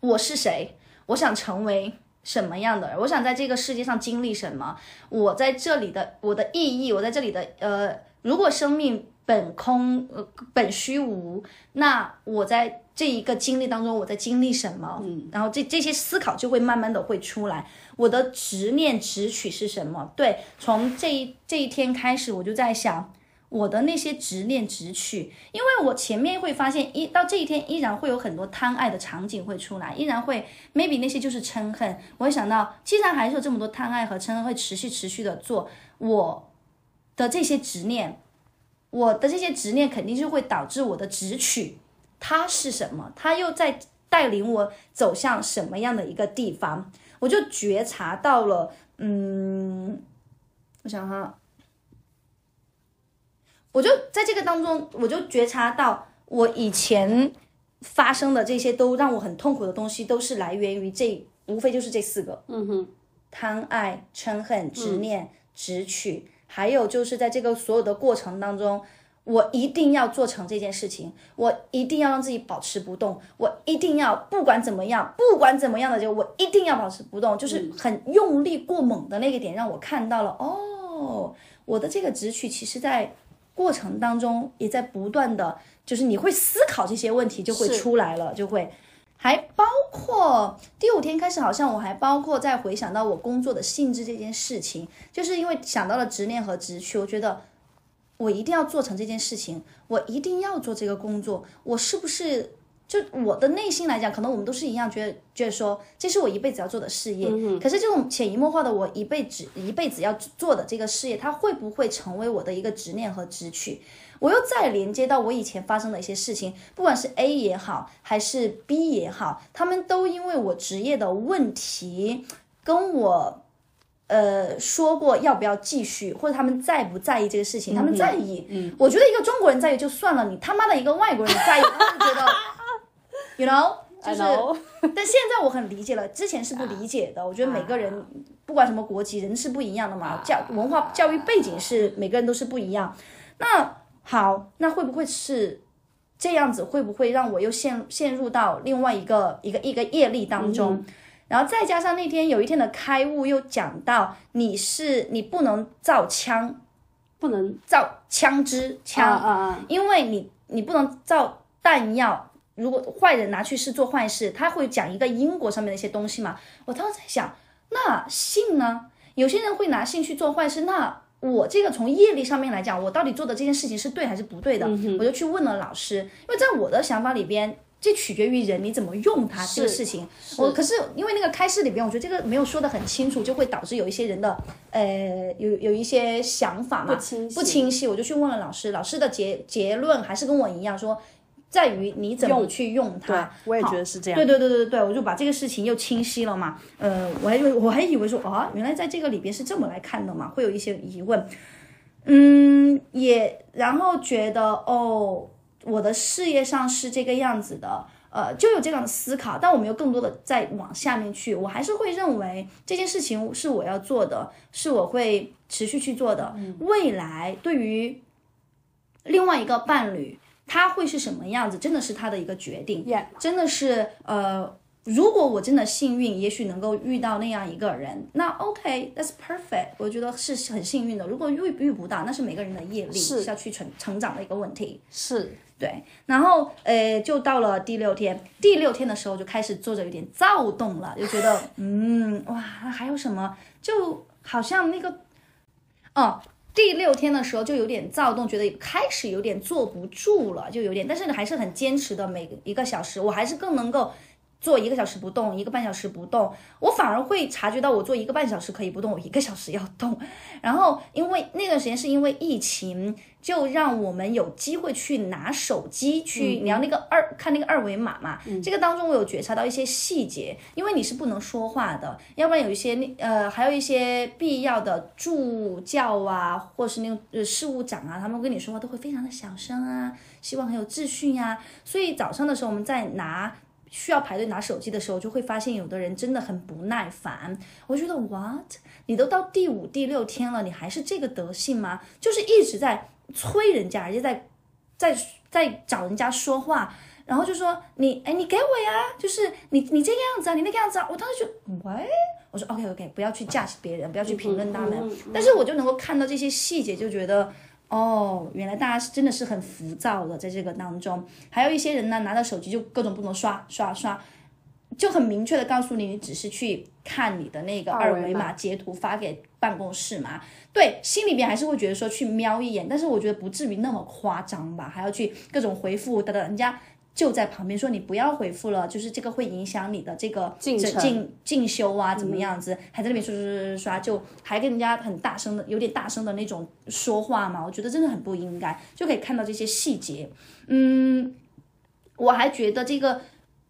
我是谁？我想成为什么样的？人？我想在这个世界上经历什么？我在这里的我的意义？我在这里的呃，如果生命本空呃本虚无，那我在这一个经历当中，我在经历什么？嗯，然后这这些思考就会慢慢的会出来。我的执念执取是什么？对，从这一这一天开始，我就在想我的那些执念执取，因为我前面会发现，一到这一天依然会有很多贪爱的场景会出来，依然会 maybe 那些就是嗔恨。我会想到，既然还是有这么多贪爱和嗔恨会持续持续的做，我的这些执念，我的这些执念肯定是会导致我的直取，它是什么？它又在带领我走向什么样的一个地方？我就觉察到了，嗯，我想哈，我就在这个当中，我就觉察到我以前发生的这些都让我很痛苦的东西，都是来源于这，无非就是这四个，嗯哼，贪爱、嗔恨、执念、执取，还有就是在这个所有的过程当中。我一定要做成这件事情，我一定要让自己保持不动，我一定要不管怎么样，不管怎么样的就我一定要保持不动，就是很用力过猛的那个点，让我看到了哦，我的这个直取其实在过程当中也在不断的，就是你会思考这些问题就会出来了，就会，还包括第五天开始，好像我还包括在回想到我工作的性质这件事情，就是因为想到了执念和直取，我觉得。我一定要做成这件事情，我一定要做这个工作，我是不是？就我的内心来讲，可能我们都是一样，觉得觉得说这是我一辈子要做的事业。可是这种潜移默化的，我一辈子一辈子要做的这个事业，它会不会成为我的一个执念和执取？我又再连接到我以前发生的一些事情，不管是 A 也好，还是 B 也好，他们都因为我职业的问题跟我呃说过要不要继续，或者他们在不在意这个事情？他们在意。嗯，我觉得一个中国人在意就算了，你他妈的一个外国人在意，他就觉得。[laughs] You know，就是，但现在我很理解了，之前是不理解的。我觉得每个人不管什么国籍，人是不一样的嘛，教文化教育背景是每个人都是不一样。那好，那会不会是这样子？会不会让我又陷陷入到另外一个一个一个业力当中？然后再加上那天有一天的开悟，又讲到你是你不能造枪，不能造枪支枪啊，因为你你不能造弹药。如果坏人拿去是做坏事，他会讲一个因果上面的一些东西嘛？我当时在想，那性呢？有些人会拿性去做坏事，那我这个从业力上面来讲，我到底做的这件事情是对还是不对的？我就去问了老师，因为在我的想法里边，这取决于人你怎么用它这个事情。我可是因为那个开示里边，我觉得这个没有说的很清楚，就会导致有一些人的呃有有一些想法嘛不清晰，我就去问了老师，老师的结结论还是跟我一样说。在于你怎么去用它。对，我也觉得是这样。对对对对对对，我就把这个事情又清晰了嘛。呃，我还以为我还以为说啊，原来在这个里边是这么来看的嘛，会有一些疑问。嗯，也然后觉得哦，我的事业上是这个样子的，呃，就有这样的思考。但我没有更多的再往下面去，我还是会认为这件事情是我要做的，是我会持续去做的。未来对于另外一个伴侣。他会是什么样子？真的是他的一个决定，真的是呃，如果我真的幸运，也许能够遇到那样一个人，那 OK，that's perfect，我觉得是很幸运的。如果遇遇不到，那是每个人的业力是要去成成长的一个问题，是对。然后呃，就到了第六天，第六天的时候就开始做着有点躁动了，就觉得嗯哇，还有什么？就好像那个哦。第六天的时候就有点躁动，觉得开始有点坐不住了，就有点，但是还是很坚持的，每一个小时，我还是更能够。做一个小时不动，一个半小时不动，我反而会察觉到我做一个半小时可以不动，我一个小时要动。然后因为那段时间是因为疫情，就让我们有机会去拿手机去聊那个二看那个二维码嘛。这个当中我有觉察到一些细节，因为你是不能说话的，要不然有一些那呃还有一些必要的助教啊，或是那种呃事务长啊，他们跟你说话都会非常的小声啊，希望很有秩序呀。所以早上的时候我们在拿。需要排队拿手机的时候，就会发现有的人真的很不耐烦。我觉得，what？你都到第五、第六天了，你还是这个德性吗？就是一直在催人家，而且在在在找人家说话，然后就说你，哎，你给我呀，就是你你这个样子啊，你那个样子啊。我当时就，喂，我说 OK OK，不要去架别人，不要去评论他们，但是我就能够看到这些细节，就觉得。哦，原来大家是真的是很浮躁的，在这个当中，还有一些人呢，拿到手机就各种不能刷刷刷，就很明确的告诉你，你只是去看你的那个二维码截图发给办公室嘛。对，心里边还是会觉得说去瞄一眼，但是我觉得不至于那么夸张吧，还要去各种回复等等人家。就在旁边说你不要回复了，就是这个会影响你的这个进进进修啊，怎么样子？还在那边刷刷刷刷刷，就还跟人家很大声的，有点大声的那种说话嘛。我觉得真的很不应该，就可以看到这些细节。嗯，我还觉得这个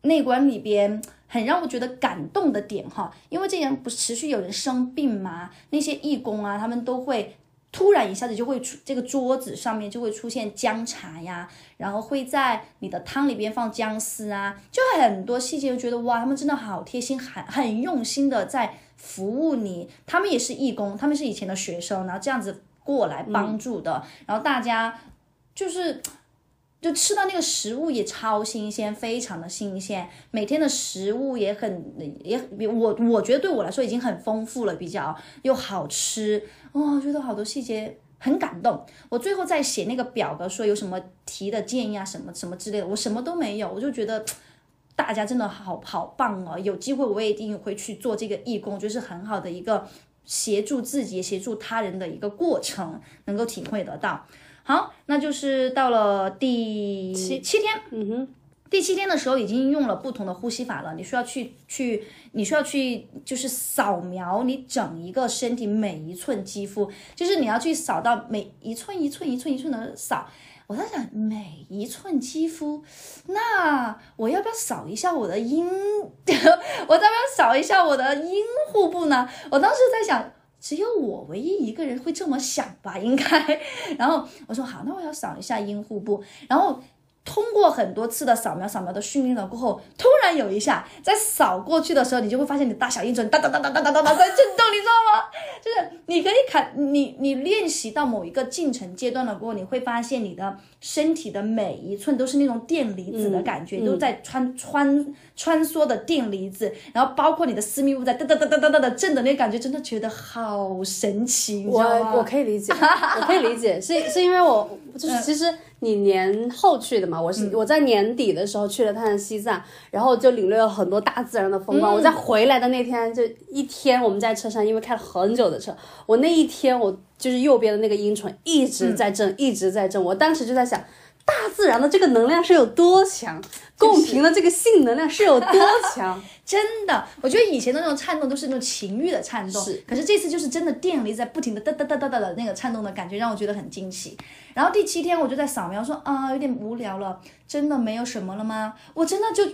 内观里边很让我觉得感动的点哈，因为这样不是持续有人生病嘛，那些义工啊，他们都会。突然一下子就会出这个桌子上面就会出现姜茶呀，然后会在你的汤里边放姜丝啊，就很多细节，就觉得哇，他们真的好贴心，很很用心的在服务你。他们也是义工，他们是以前的学生，然后这样子过来帮助的。然后大家就是就吃到那个食物也超新鲜，非常的新鲜。每天的食物也很也比我我觉得对我来说已经很丰富了，比较又好吃。哇，觉得好多细节很感动。我最后在写那个表格，说有什么提的建议啊，什么什么之类的，我什么都没有。我就觉得大家真的好好棒哦！有机会我也一定会去做这个义工，就是很好的一个协助自己、协助他人的一个过程，能够体会得到。好，那就是到了第七七天，嗯哼，第七天的时候已经用了不同的呼吸法了，你需要去去，你需要去就是扫描你整一个身体每一寸肌肤，就是你要去扫到每一寸一寸一寸一寸的扫。我在想每一寸肌肤，那我要不要扫一下我的阴？我要不要扫一下我的阴户部呢？我当时在想。只有我唯一一个人会这么想吧，应该。[laughs] 然后我说好，那我要扫一下阴户部。然后通过很多次的扫描，扫描的训练了过后，突然有一下在扫过去的时候，你就会发现你大小阴唇哒哒哒哒哒哒哒在震动，你知道吗？[laughs] 就是你可以看，你你练习到某一个进程阶段了过后，你会发现你的身体的每一寸都是那种电离子的感觉，都在穿穿穿梭的电离子，然后包括你的私密物在哒哒哒哒哒哒的震的那感觉，真的觉得好神奇，你知道吗？我我可以理解，我可以理解，是是因为我就是其实。你年后去的嘛，我是我在年底的时候去了趟西藏，然后就领略了很多大自然的风光。我在回来的那天就一天，我们在车上，因为开了很久的车，我那一天我。就是右边的那个阴唇一直在震，一直在震。我当时就在想，大自然的这个能量是有多强，共频的这个性能量是有多强。[laughs] 真的，我觉得以前的那种颤动都是那种情欲的颤动，是。可是这次就是真的电力在不停的哒哒哒哒哒的那个颤动的感觉，让我觉得很惊奇。然后第七天我就在扫描，说啊，有点无聊了，真的没有什么了吗？我真的就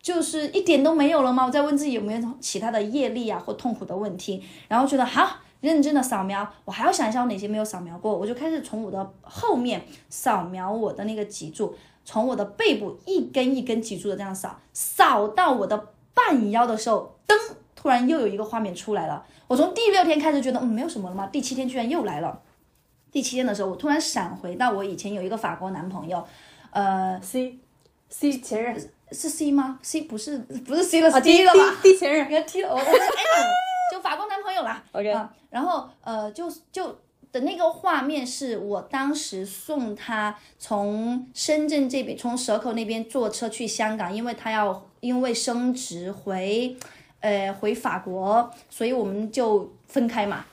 就是一点都没有了吗？我在问自己有没有其他的业力啊或痛苦的问题，然后觉得好。认真的扫描，我还要想一下我哪些没有扫描过，我就开始从我的后面扫描我的那个脊柱，从我的背部一根一根脊柱的这样扫，扫到我的半腰的时候，噔，突然又有一个画面出来了。我从第六天开始觉得，嗯，没有什么了吗？第七天居然又来了。第七天的时候，我突然闪回到我以前有一个法国男朋友，呃，C C 前任是 C 吗？C 不是不是 C 了，是 D 了吧？D 前任，[laughs] 该 T 了，我。就法国男朋友啦，OK，然后呃，就就的那个画面是我当时送他从深圳这边，从蛇口那边坐车去香港，因为他要因为升职回，呃，回法国，所以我们就分开嘛。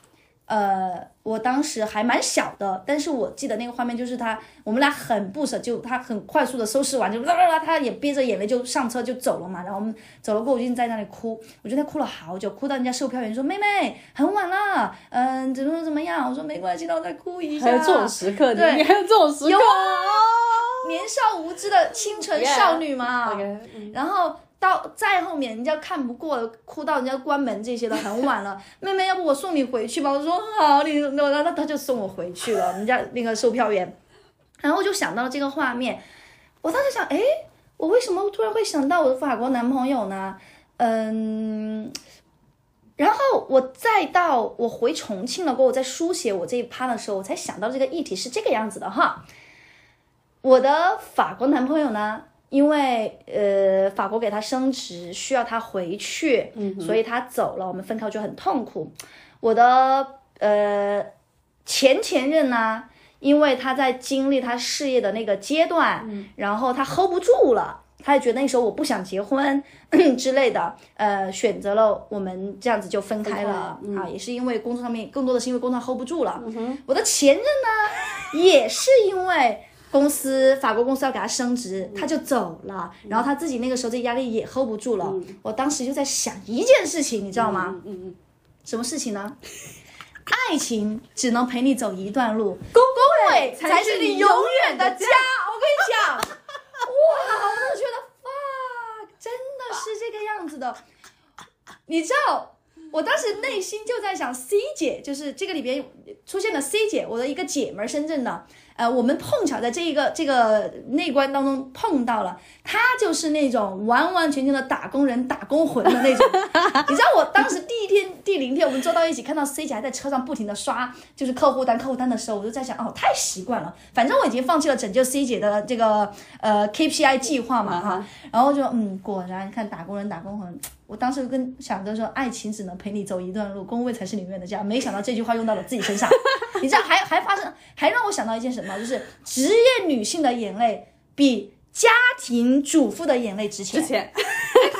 呃，我当时还蛮小的，但是我记得那个画面就是他，我们俩很不舍，就他很快速的收拾完，就啦啦啦，他也憋着眼泪就上车就走了嘛。然后我们走了过后，我就在那里哭，我觉得哭了好久，哭到人家售票员说：“妹妹，很晚了，嗯，怎么怎么样？”我说：“没关系，让我再哭一下。”还有这种时刻，对，还有这种时刻，年少无知的清纯少女嘛。然后。到再后面，人家看不过，哭到人家关门这些的，很晚了。[laughs] 妹妹，要不我送你回去吧？我说好，你那那他就送我回去了。人家那个售票员，然后我就想到了这个画面。我当时想，哎，我为什么突然会想到我的法国男朋友呢？嗯，然后我再到我回重庆了过后，在书写我这一趴的时候，我才想到这个议题是这个样子的哈。我的法国男朋友呢？因为呃，法国给他升职，需要他回去，所以他走了。我们分开就很痛苦。我的呃前前任呢，因为他在经历他事业的那个阶段，然后他 hold 不住了，他也觉得那时候我不想结婚 [laughs] 之类的，呃，选择了我们这样子就分开了啊，也是因为工作上面，更多的是因为工作 hold 不住了。我的前任呢，也是因为。公司法国公司要给他升职，他就走了，然后他自己那个时候这压力也 hold 不住了。我当时就在想一件事情，你知道吗？嗯嗯，什么事情呢？[laughs] 爱情只能陪你走一段路，公公才是你永远的家。我跟你讲，[laughs] 哇，我就觉得哇，真的是这个样子的。你知道，我当时内心就在想，C 姐就是这个里边出现了 C 姐，我的一个姐们儿，深圳的。呃，我们碰巧在这一个这个内关当中碰到了，她就是那种完完全全的打工人、打工魂的那种。你知道我当时第一天、第零天我们坐到一起，看到 C 姐还在车上不停的刷就是客户单、客户单的时候，我就在想，哦，太习惯了。反正我已经放弃了拯救 C 姐的这个呃 KPI 计划嘛哈。然后就嗯，果然看打工人、打工魂。我当时跟想着说，爱情只能陪你走一段路，工位才是你永远的家。没想到这句话用到了自己身上。[laughs] 你知道还还发生，还让我想到一件什么？就是职业女性的眼泪比家庭主妇的眼泪值钱。值钱，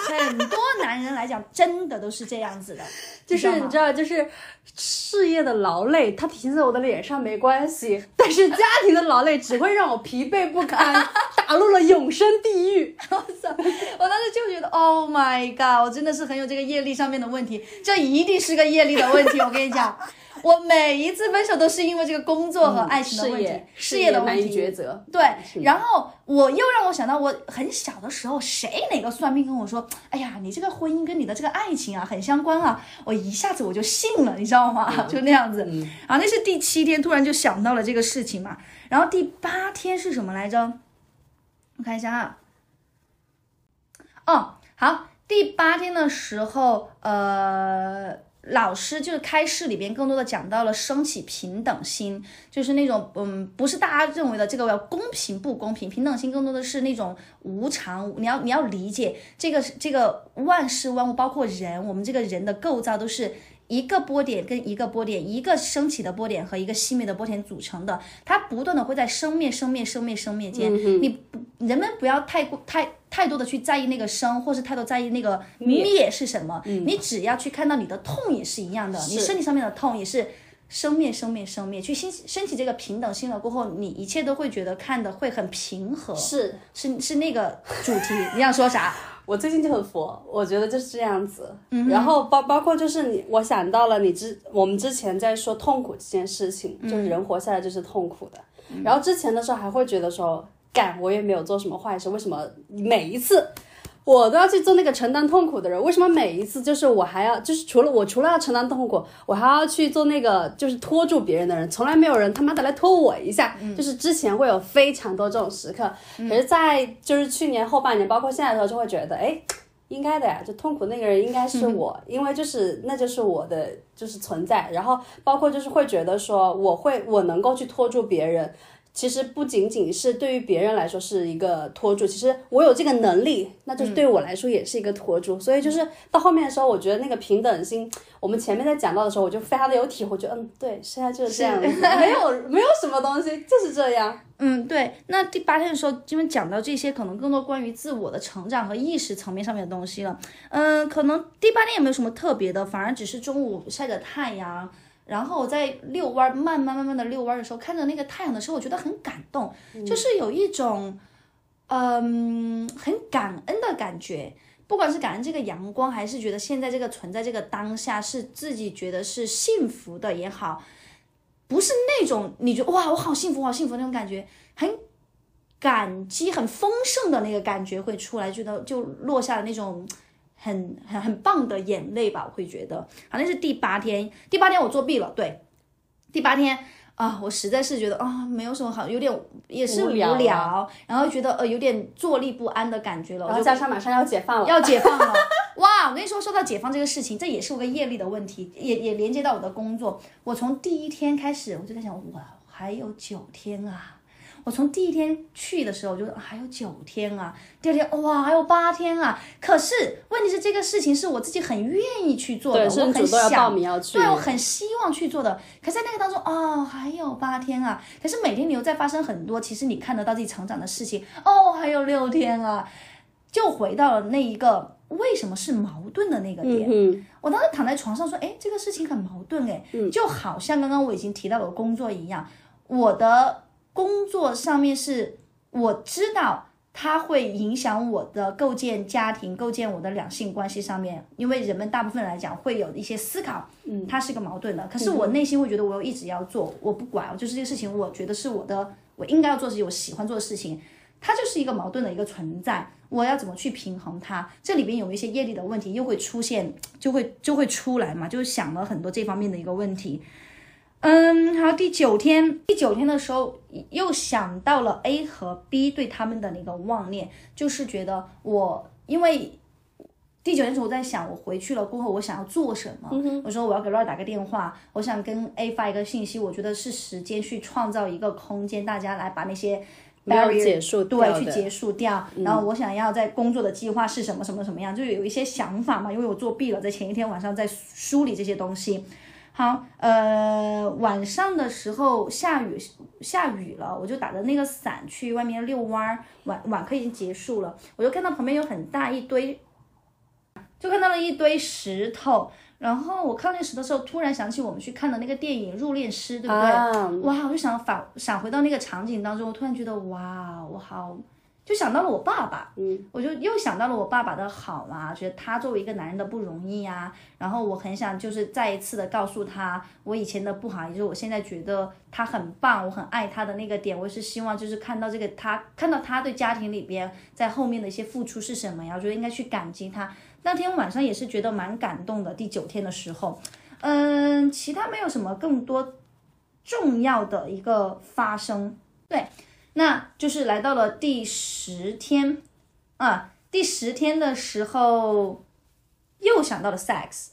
真 [laughs] 很多男人来讲，真的都是这样子的，[laughs] 就是你你知道，就是事业的劳累，它体现在我的脸上没关系，但是家庭的劳累只会让我疲惫不堪，[laughs] 打入了永生地狱。我操！我当时就觉得，Oh my god！我真的是很有这个业力上面的问题，这一定是个业力的问题。我跟你讲，我每一次分手都是因为这个工作和爱情的问题，嗯事事业的问题。抉择。对，然后我又让我想到，我很小的时候，谁哪个算命跟我说，哎呀，你这个婚姻跟你的这个爱情啊很相关啊，我一下子我就信了，你知道吗？就那样子。啊，那是第七天，突然就想到了这个事情嘛。然后第八天是什么来着？我看一下啊。哦，好，第八天的时候，呃，老师就是开示里边更多的讲到了升起平等心，就是那种嗯，不是大家认为的这个要公平不公平，平等心更多的是那种无常，你要你要理解这个这个万事万物，包括人，我们这个人的构造都是。一个波点跟一个波点，一个升起的波点和一个熄灭的波点组成的，它不断的会在生灭、生灭、生灭、生灭间。你不，人们不要太过太太多的去在意那个生，或是太多在意那个灭是什么。你只要去看到你的痛也是一样的，你身体上面的痛也是生灭、生灭、生灭，去升升起这个平等心了过后，你一切都会觉得看的会很平和。是是是那个主题，你想说啥？[laughs] 我最近就很佛，我觉得就是这样子。嗯然后包包括就是你，我想到了你之我们之前在说痛苦这件事情，嗯就是人活下来就是痛苦的。然后之前的时候还会觉得说，干我也没有做什么坏事，为什么每一次我都要去做那个承担痛苦的人？为什么每一次就是我还要就是除了我除了要承担痛苦，我还要去做那个就是拖住别人的人？从来没有人他妈的来拖我一下。就是之前会有非常多这种时刻，可是，在就是去年后半年，包括现在的时候，就会觉得，哎，应该的呀，就痛苦那个人应该是我，因为就是那就是我的就是存在，然后包括就是会觉得说，我会我能够去拖住别人。其实不仅仅是对于别人来说是一个拖住，其实我有这个能力，那就是对我来说也是一个拖住。所以就是到后面的时候，我觉得那个平等心，我们前面在讲到的时候，我就非常的有体会，觉得嗯，对，现在就是这样子，没有没有什么东西，就是这样。嗯，对。那第八天的时候，因为讲到这些，可能更多关于自我的成长和意识层面上面的东西了。嗯，可能第八天也没有什么特别的，反而只是中午晒着太阳，然后我在遛弯儿，慢慢慢慢的遛弯儿的时候，看着那个太阳的时候，我觉得很感动，就是有一种，嗯，很感恩的感觉。不管是感恩这个阳光，还是觉得现在这个存在这个当下是自己觉得是幸福的也好，不是那种你觉得哇我好幸福好幸福那种感觉，很感激很丰盛的那个感觉会出来，觉得就落下了那种很很很棒的眼泪吧，我会觉得。好，那是第八天，第八天我作弊了，对，第八天。啊，我实在是觉得啊，没有什么好，有点也是无无聊聊，然后觉得呃有点坐立不安的感觉了，然后加上马上要解放了，要解放了。哇，我跟你说，说到解放这个事情，这也是我个业力的问题，也也连接到我的工作。我从第一天开始，我就在想，哇，还有九天啊！我从第一天去的时候，我就说还有九天啊，第二天哇还有八天啊。可是问题是，这个事情是我自己很愿意去做的，我很想名要去，对我很希望去做的，可是在那个当中，哦，还有八天啊，可是每天你又在发生很多，其实你看得到自己成长的事情，哦，还有六天啊，就回到了那一个为什么是矛盾的那个点。嗯我当时躺在床上说，哎，这个事情很矛盾，哎，就好像刚刚我已经提到我的工作一样，我的工作上面是我知道它会影响我的构建家庭、构建我的两性关系上面，因为人们大部分来讲会有一些思考，嗯，它是个矛盾的。可是我内心会觉得我有一直要做，我不管，就是这个事情，我觉得是我的，我应该要做自己，我喜欢做的事情，它就是一个矛盾的一个存在。我要怎么去平衡它？这里边有一些业力的问题又会出现，就会就会出来嘛，就是想了很多这方面的一个问题。嗯，好，第九天，第九天的时候又想到了 A 和 B 对他们的那个妄念，就是觉得我因为第九天的时候我在想，我回去了过后我想要做什么？我说我要给 Roy 打个电话，我想跟 A 发一个信息，我觉得是时间去创造一个空间，大家来把那些。没有 barrier 结束对去结束掉，然后我想要在工作的计划是什么什么什么样，就有一些想法嘛，因为我作弊了，在前一天晚上在梳理这些东西。好，呃，晚上的时候下雨下雨了，我就打着那个伞去外面遛弯儿，晚晚课已经结束了，我就看到旁边有很大一堆就看到了一堆石头。然后我看那石头的时候，突然想起我们去看的那个电影《入殓师》，对不对？啊哇，我就想返闪回到那个场景当中，我突然觉得哇，我好，就想到了我爸爸，嗯，我就又想到了我爸爸的好啊，觉得他作为一个男人的不容易呀、然后我很想就是再一次的告诉他我以前的不好，也就是我现在觉得他很棒，我很爱他的那个点，我是希望就是看到这个他看到他对家庭里边在后面的一些付出是什么呀，我觉得应该去感激他。那天晚上也是觉得蛮感动的，第九天的时候，嗯，其他没有什么更多重要的一个发生，对，那就是来到了第十天，啊，第十天的时候又想到了 sex，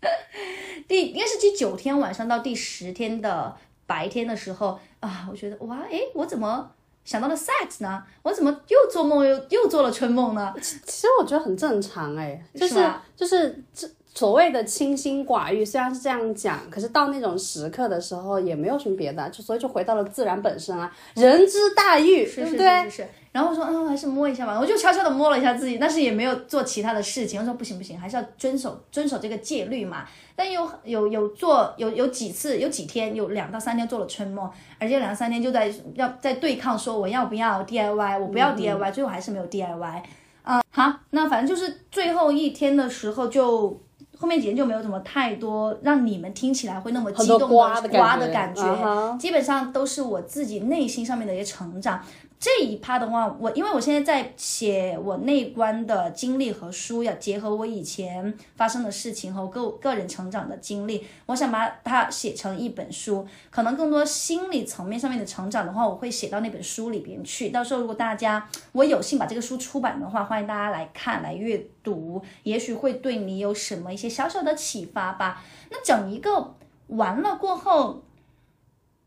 [laughs] 第应该是第九天晚上到第十天的白天的时候啊，我觉得哇，诶，我怎么想到了 sex 呢？我怎么又做梦又又做了春梦呢？其实我觉得很正常哎，就是是就是这所谓的清心寡欲，虽然是这样讲，可是到那种时刻的时候也没有什么别的，就所以就回到了自然本身啊，人之大欲，是是对不对？然后我说，嗯，还是摸一下吧。我就悄悄的摸了一下自己，但是也没有做其他的事情。我说不行不行，还是要遵守遵守这个戒律嘛。但有有有做有有几次有几天有两到三天做了春梦，而且两三天就在要在对抗说我要不要 DIY，我不要 DIY，、最后还是没有 DIY。啊、好，那反正就是最后一天的时候就。后面几天就没有什么太多让你们听起来会那么激动瓜的感瓜觉的感觉，基本上都是我自己内心上面的一些成长。这一趴的话，我因为我现在在写我内观的经历和书，要结合我以前发生的事情和个个人成长的经历，我想把它写成一本书。可能更多心理层面上面的成长的话，我会写到那本书里边去。到时候如果大家我有幸把这个书出版的话，欢迎大家来看来阅读，也许会对你有什么一些小小的启发吧。那整一个完了过后，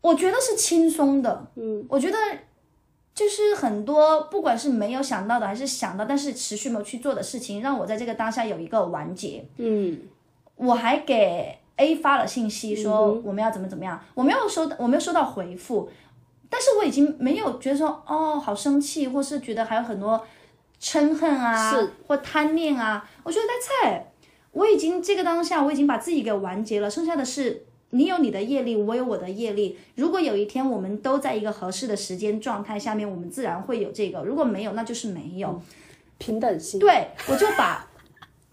我觉得是轻松的，嗯，我觉得就是很多不管是没有想到的，还是想到但是持续没有去做的事情，让我在这个当下有一个完结。嗯，我还给 A 发了信息说我们要怎么怎么样，我没有收到，我没有收到回复，但是我已经没有觉得说哦好生气，或是觉得还有很多嗔恨啊，或贪恋啊，我觉得在菜，我已经这个当下我已经把自己给完结了，剩下的是。你有你的业力，我有我的业力。如果有一天我们都在一个合适的时间状态下面，我们自然会有这个；如果没有，那就是没有。平等性，对，我就把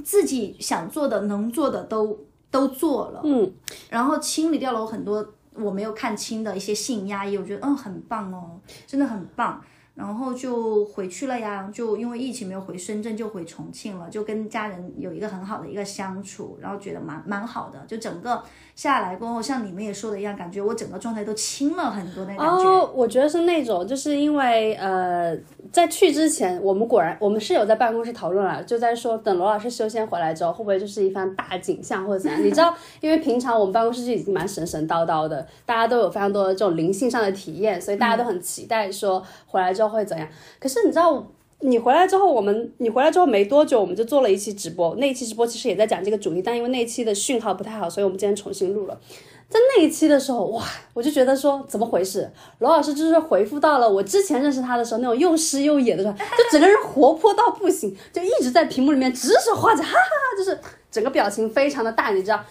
自己想做的、能做的都都做了，嗯，然后清理掉了我很多我没有看清的一些性压抑，我觉得嗯很棒哦，真的很棒。然后就回去了呀，就因为疫情没有回深圳，就回重庆了，就跟家人有一个很好的一个相处，然后觉得蛮蛮好的。就整个下来过后，像你们也说的一样，感觉我整个状态都轻了很多那感觉。哦，我觉得是那种，就是因为呃，在去之前，我们果然我们是有在办公室讨论了，就在说等罗老师修仙回来之后，会不会就是一番大景象或者怎样？你知道，因为平常我们办公室就已经蛮神神叨叨的，大家都有非常多的这种灵性上的体验，所以大家都很期待说回来之后会怎样。可是你知道。你回来之后，我们你回来之后没多久，我们就做了一期直播。那一期直播其实也在讲这个主题，但因为那一期的讯号不太好，所以我们今天重新录了。在那一期的时候，哇，我就觉得说怎么回事？罗老师就是回复到了我之前认识他的时候那种又湿又野的状态，就整个人活泼到不行，就一直在屏幕里面指手画脚，哈哈哈，就是整个表情非常的大，你知道。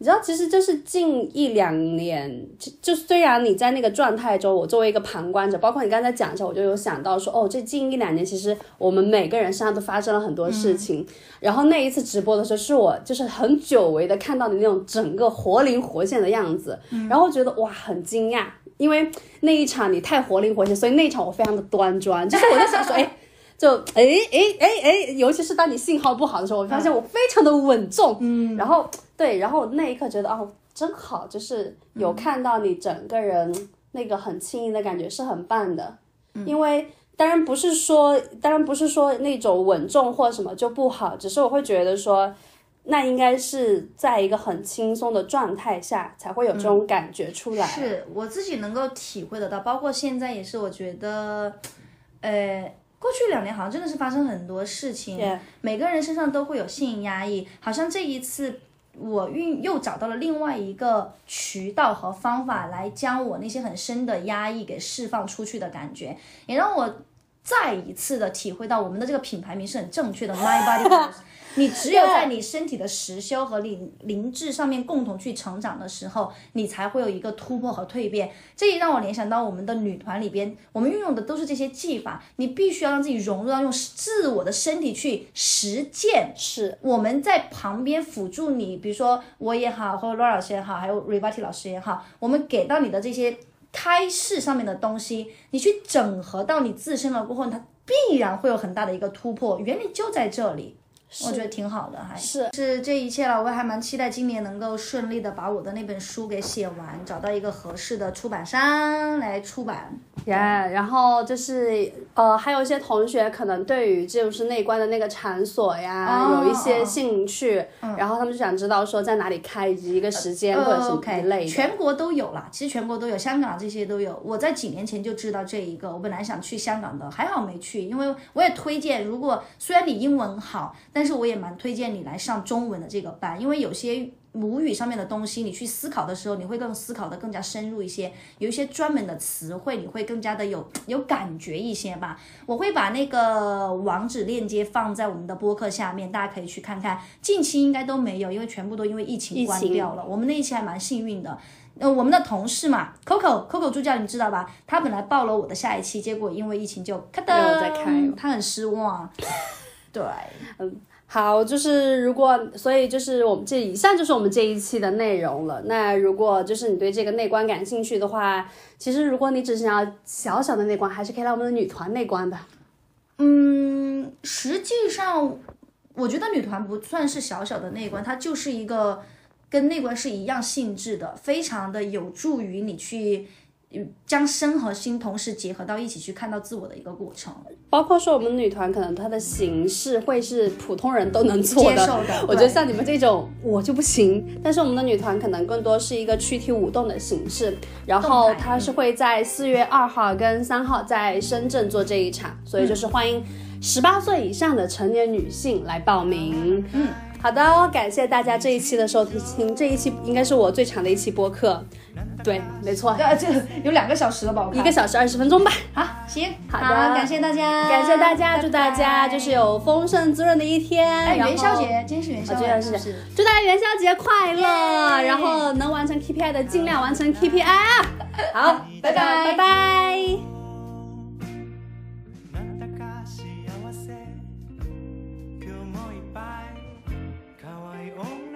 你知道，其实就是近一两年，就就虽然你在那个状态中，我作为一个旁观者，包括你刚才讲的时候，我就有想到说，哦，这近一两年，其实我们每个人身上都发生了很多事情。然后那一次直播的时候，是我就是很久违的看到你那种整个活灵活现的样子，然后觉得哇，很惊讶，因为那一场你太活灵活现，所以那一场我非常的端庄，就是我在想说，哎。就哎哎哎哎，尤其是当你信号不好的时候，我发现我非常的稳重，嗯，然后对，然后那一刻觉得哦，真好，就是有看到你整个人那个很轻盈的感觉是很棒的，因为当然不是说，当然不是说那种稳重或什么就不好，只是我会觉得说，那应该是在一个很轻松的状态下才会有这种感觉出来，是我自己能够体会得到，包括现在也是，我觉得，呃。过去两年好像真的是发生很多事情每个人身上都会有性压抑，好像这一次我运又找到了另外一个渠道和方法来将我那些很深的压抑给释放出去的感觉，也让我再一次的体会到我们的这个品牌名是很正确的，My Body Pose。你只有在你身体的实修和灵灵智上面共同去成长的时候，你才会有一个突破和蜕变。这也让我联想到我们的女团里边，我们运用的都是这些技法。你必须要让自己融入到用自我的身体去实践。是我们在旁边辅助你，比如说我也好，或者罗老师也好，还有 Rivati 老师也好，我们给到你的这些开示上面的东西，你去整合到你自身了过后，它必然会有很大的一个突破。原理就在这里。我觉得挺好的，还是是这一切了。我还蛮期待今年能够顺利的把我的那本书给写完，找到一个合适的出版商来出版。耶，然后就是呃，还有一些同学可能对于就是内观的那个场所呀有一些兴趣，然后他们就想知道说在哪里开以及一个时间或者什么之类的。全国都有啦，其实全国都有，香港这些都有。我在几年前就知道这一个，我本来想去香港的，还好没去，因为我也推荐，如果虽然你英文好。但是我也蛮推荐你来上中文的这个班，因为有些母语上面的东西，你去思考的时候，你会更思考的更加深入一些。有一些专门的词汇，你会更加的有有感觉一些吧。我会把那个网址链接放在我们的播客下面，大家可以去看看。近期应该都没有，因为全部都因为疫情关掉了。我们那一期还蛮幸运的，呃，我们的同事嘛，Coco Coco 助教，你知道吧？他本来报了我的下一期，结果因为疫情就咔噔，他很失望。[laughs] 对，嗯。好，就是如果，所以就是我们这以上就是我们这一期的内容了。那如果就是你对这个内观感兴趣的话，其实如果你只是想要小小的内观，还是可以来我们的女团内观的。嗯，实际上我觉得女团不算是小小的内观，它就是一个跟内观是一样性质的，非常的有助于你去。将身和心同时结合到一起去看到自我的一个过程，包括说我们女团可能它的形式会是普通人都能做的，我觉得像你们这种我就不行。但是我们的女团可能更多是一个躯体舞动的形式，然后它是会在四月二号跟三号在深圳做这一场，所以就是欢迎十八岁以上的成年女性来报名。嗯，好的，感谢大家这一期的收听，这一期应该是我最长的一期播客。对，没错，呃，这有两个小时了吧？一个小时二十分钟吧。好，行，好的，感谢大家，感谢大家，祝大家就是有丰盛滋润的一天。哎，元宵节，今天是元宵节，是祝大家元宵节快乐，然后能完成 KPI 的尽量完成 KPI 啊。好，拜拜，拜拜。won't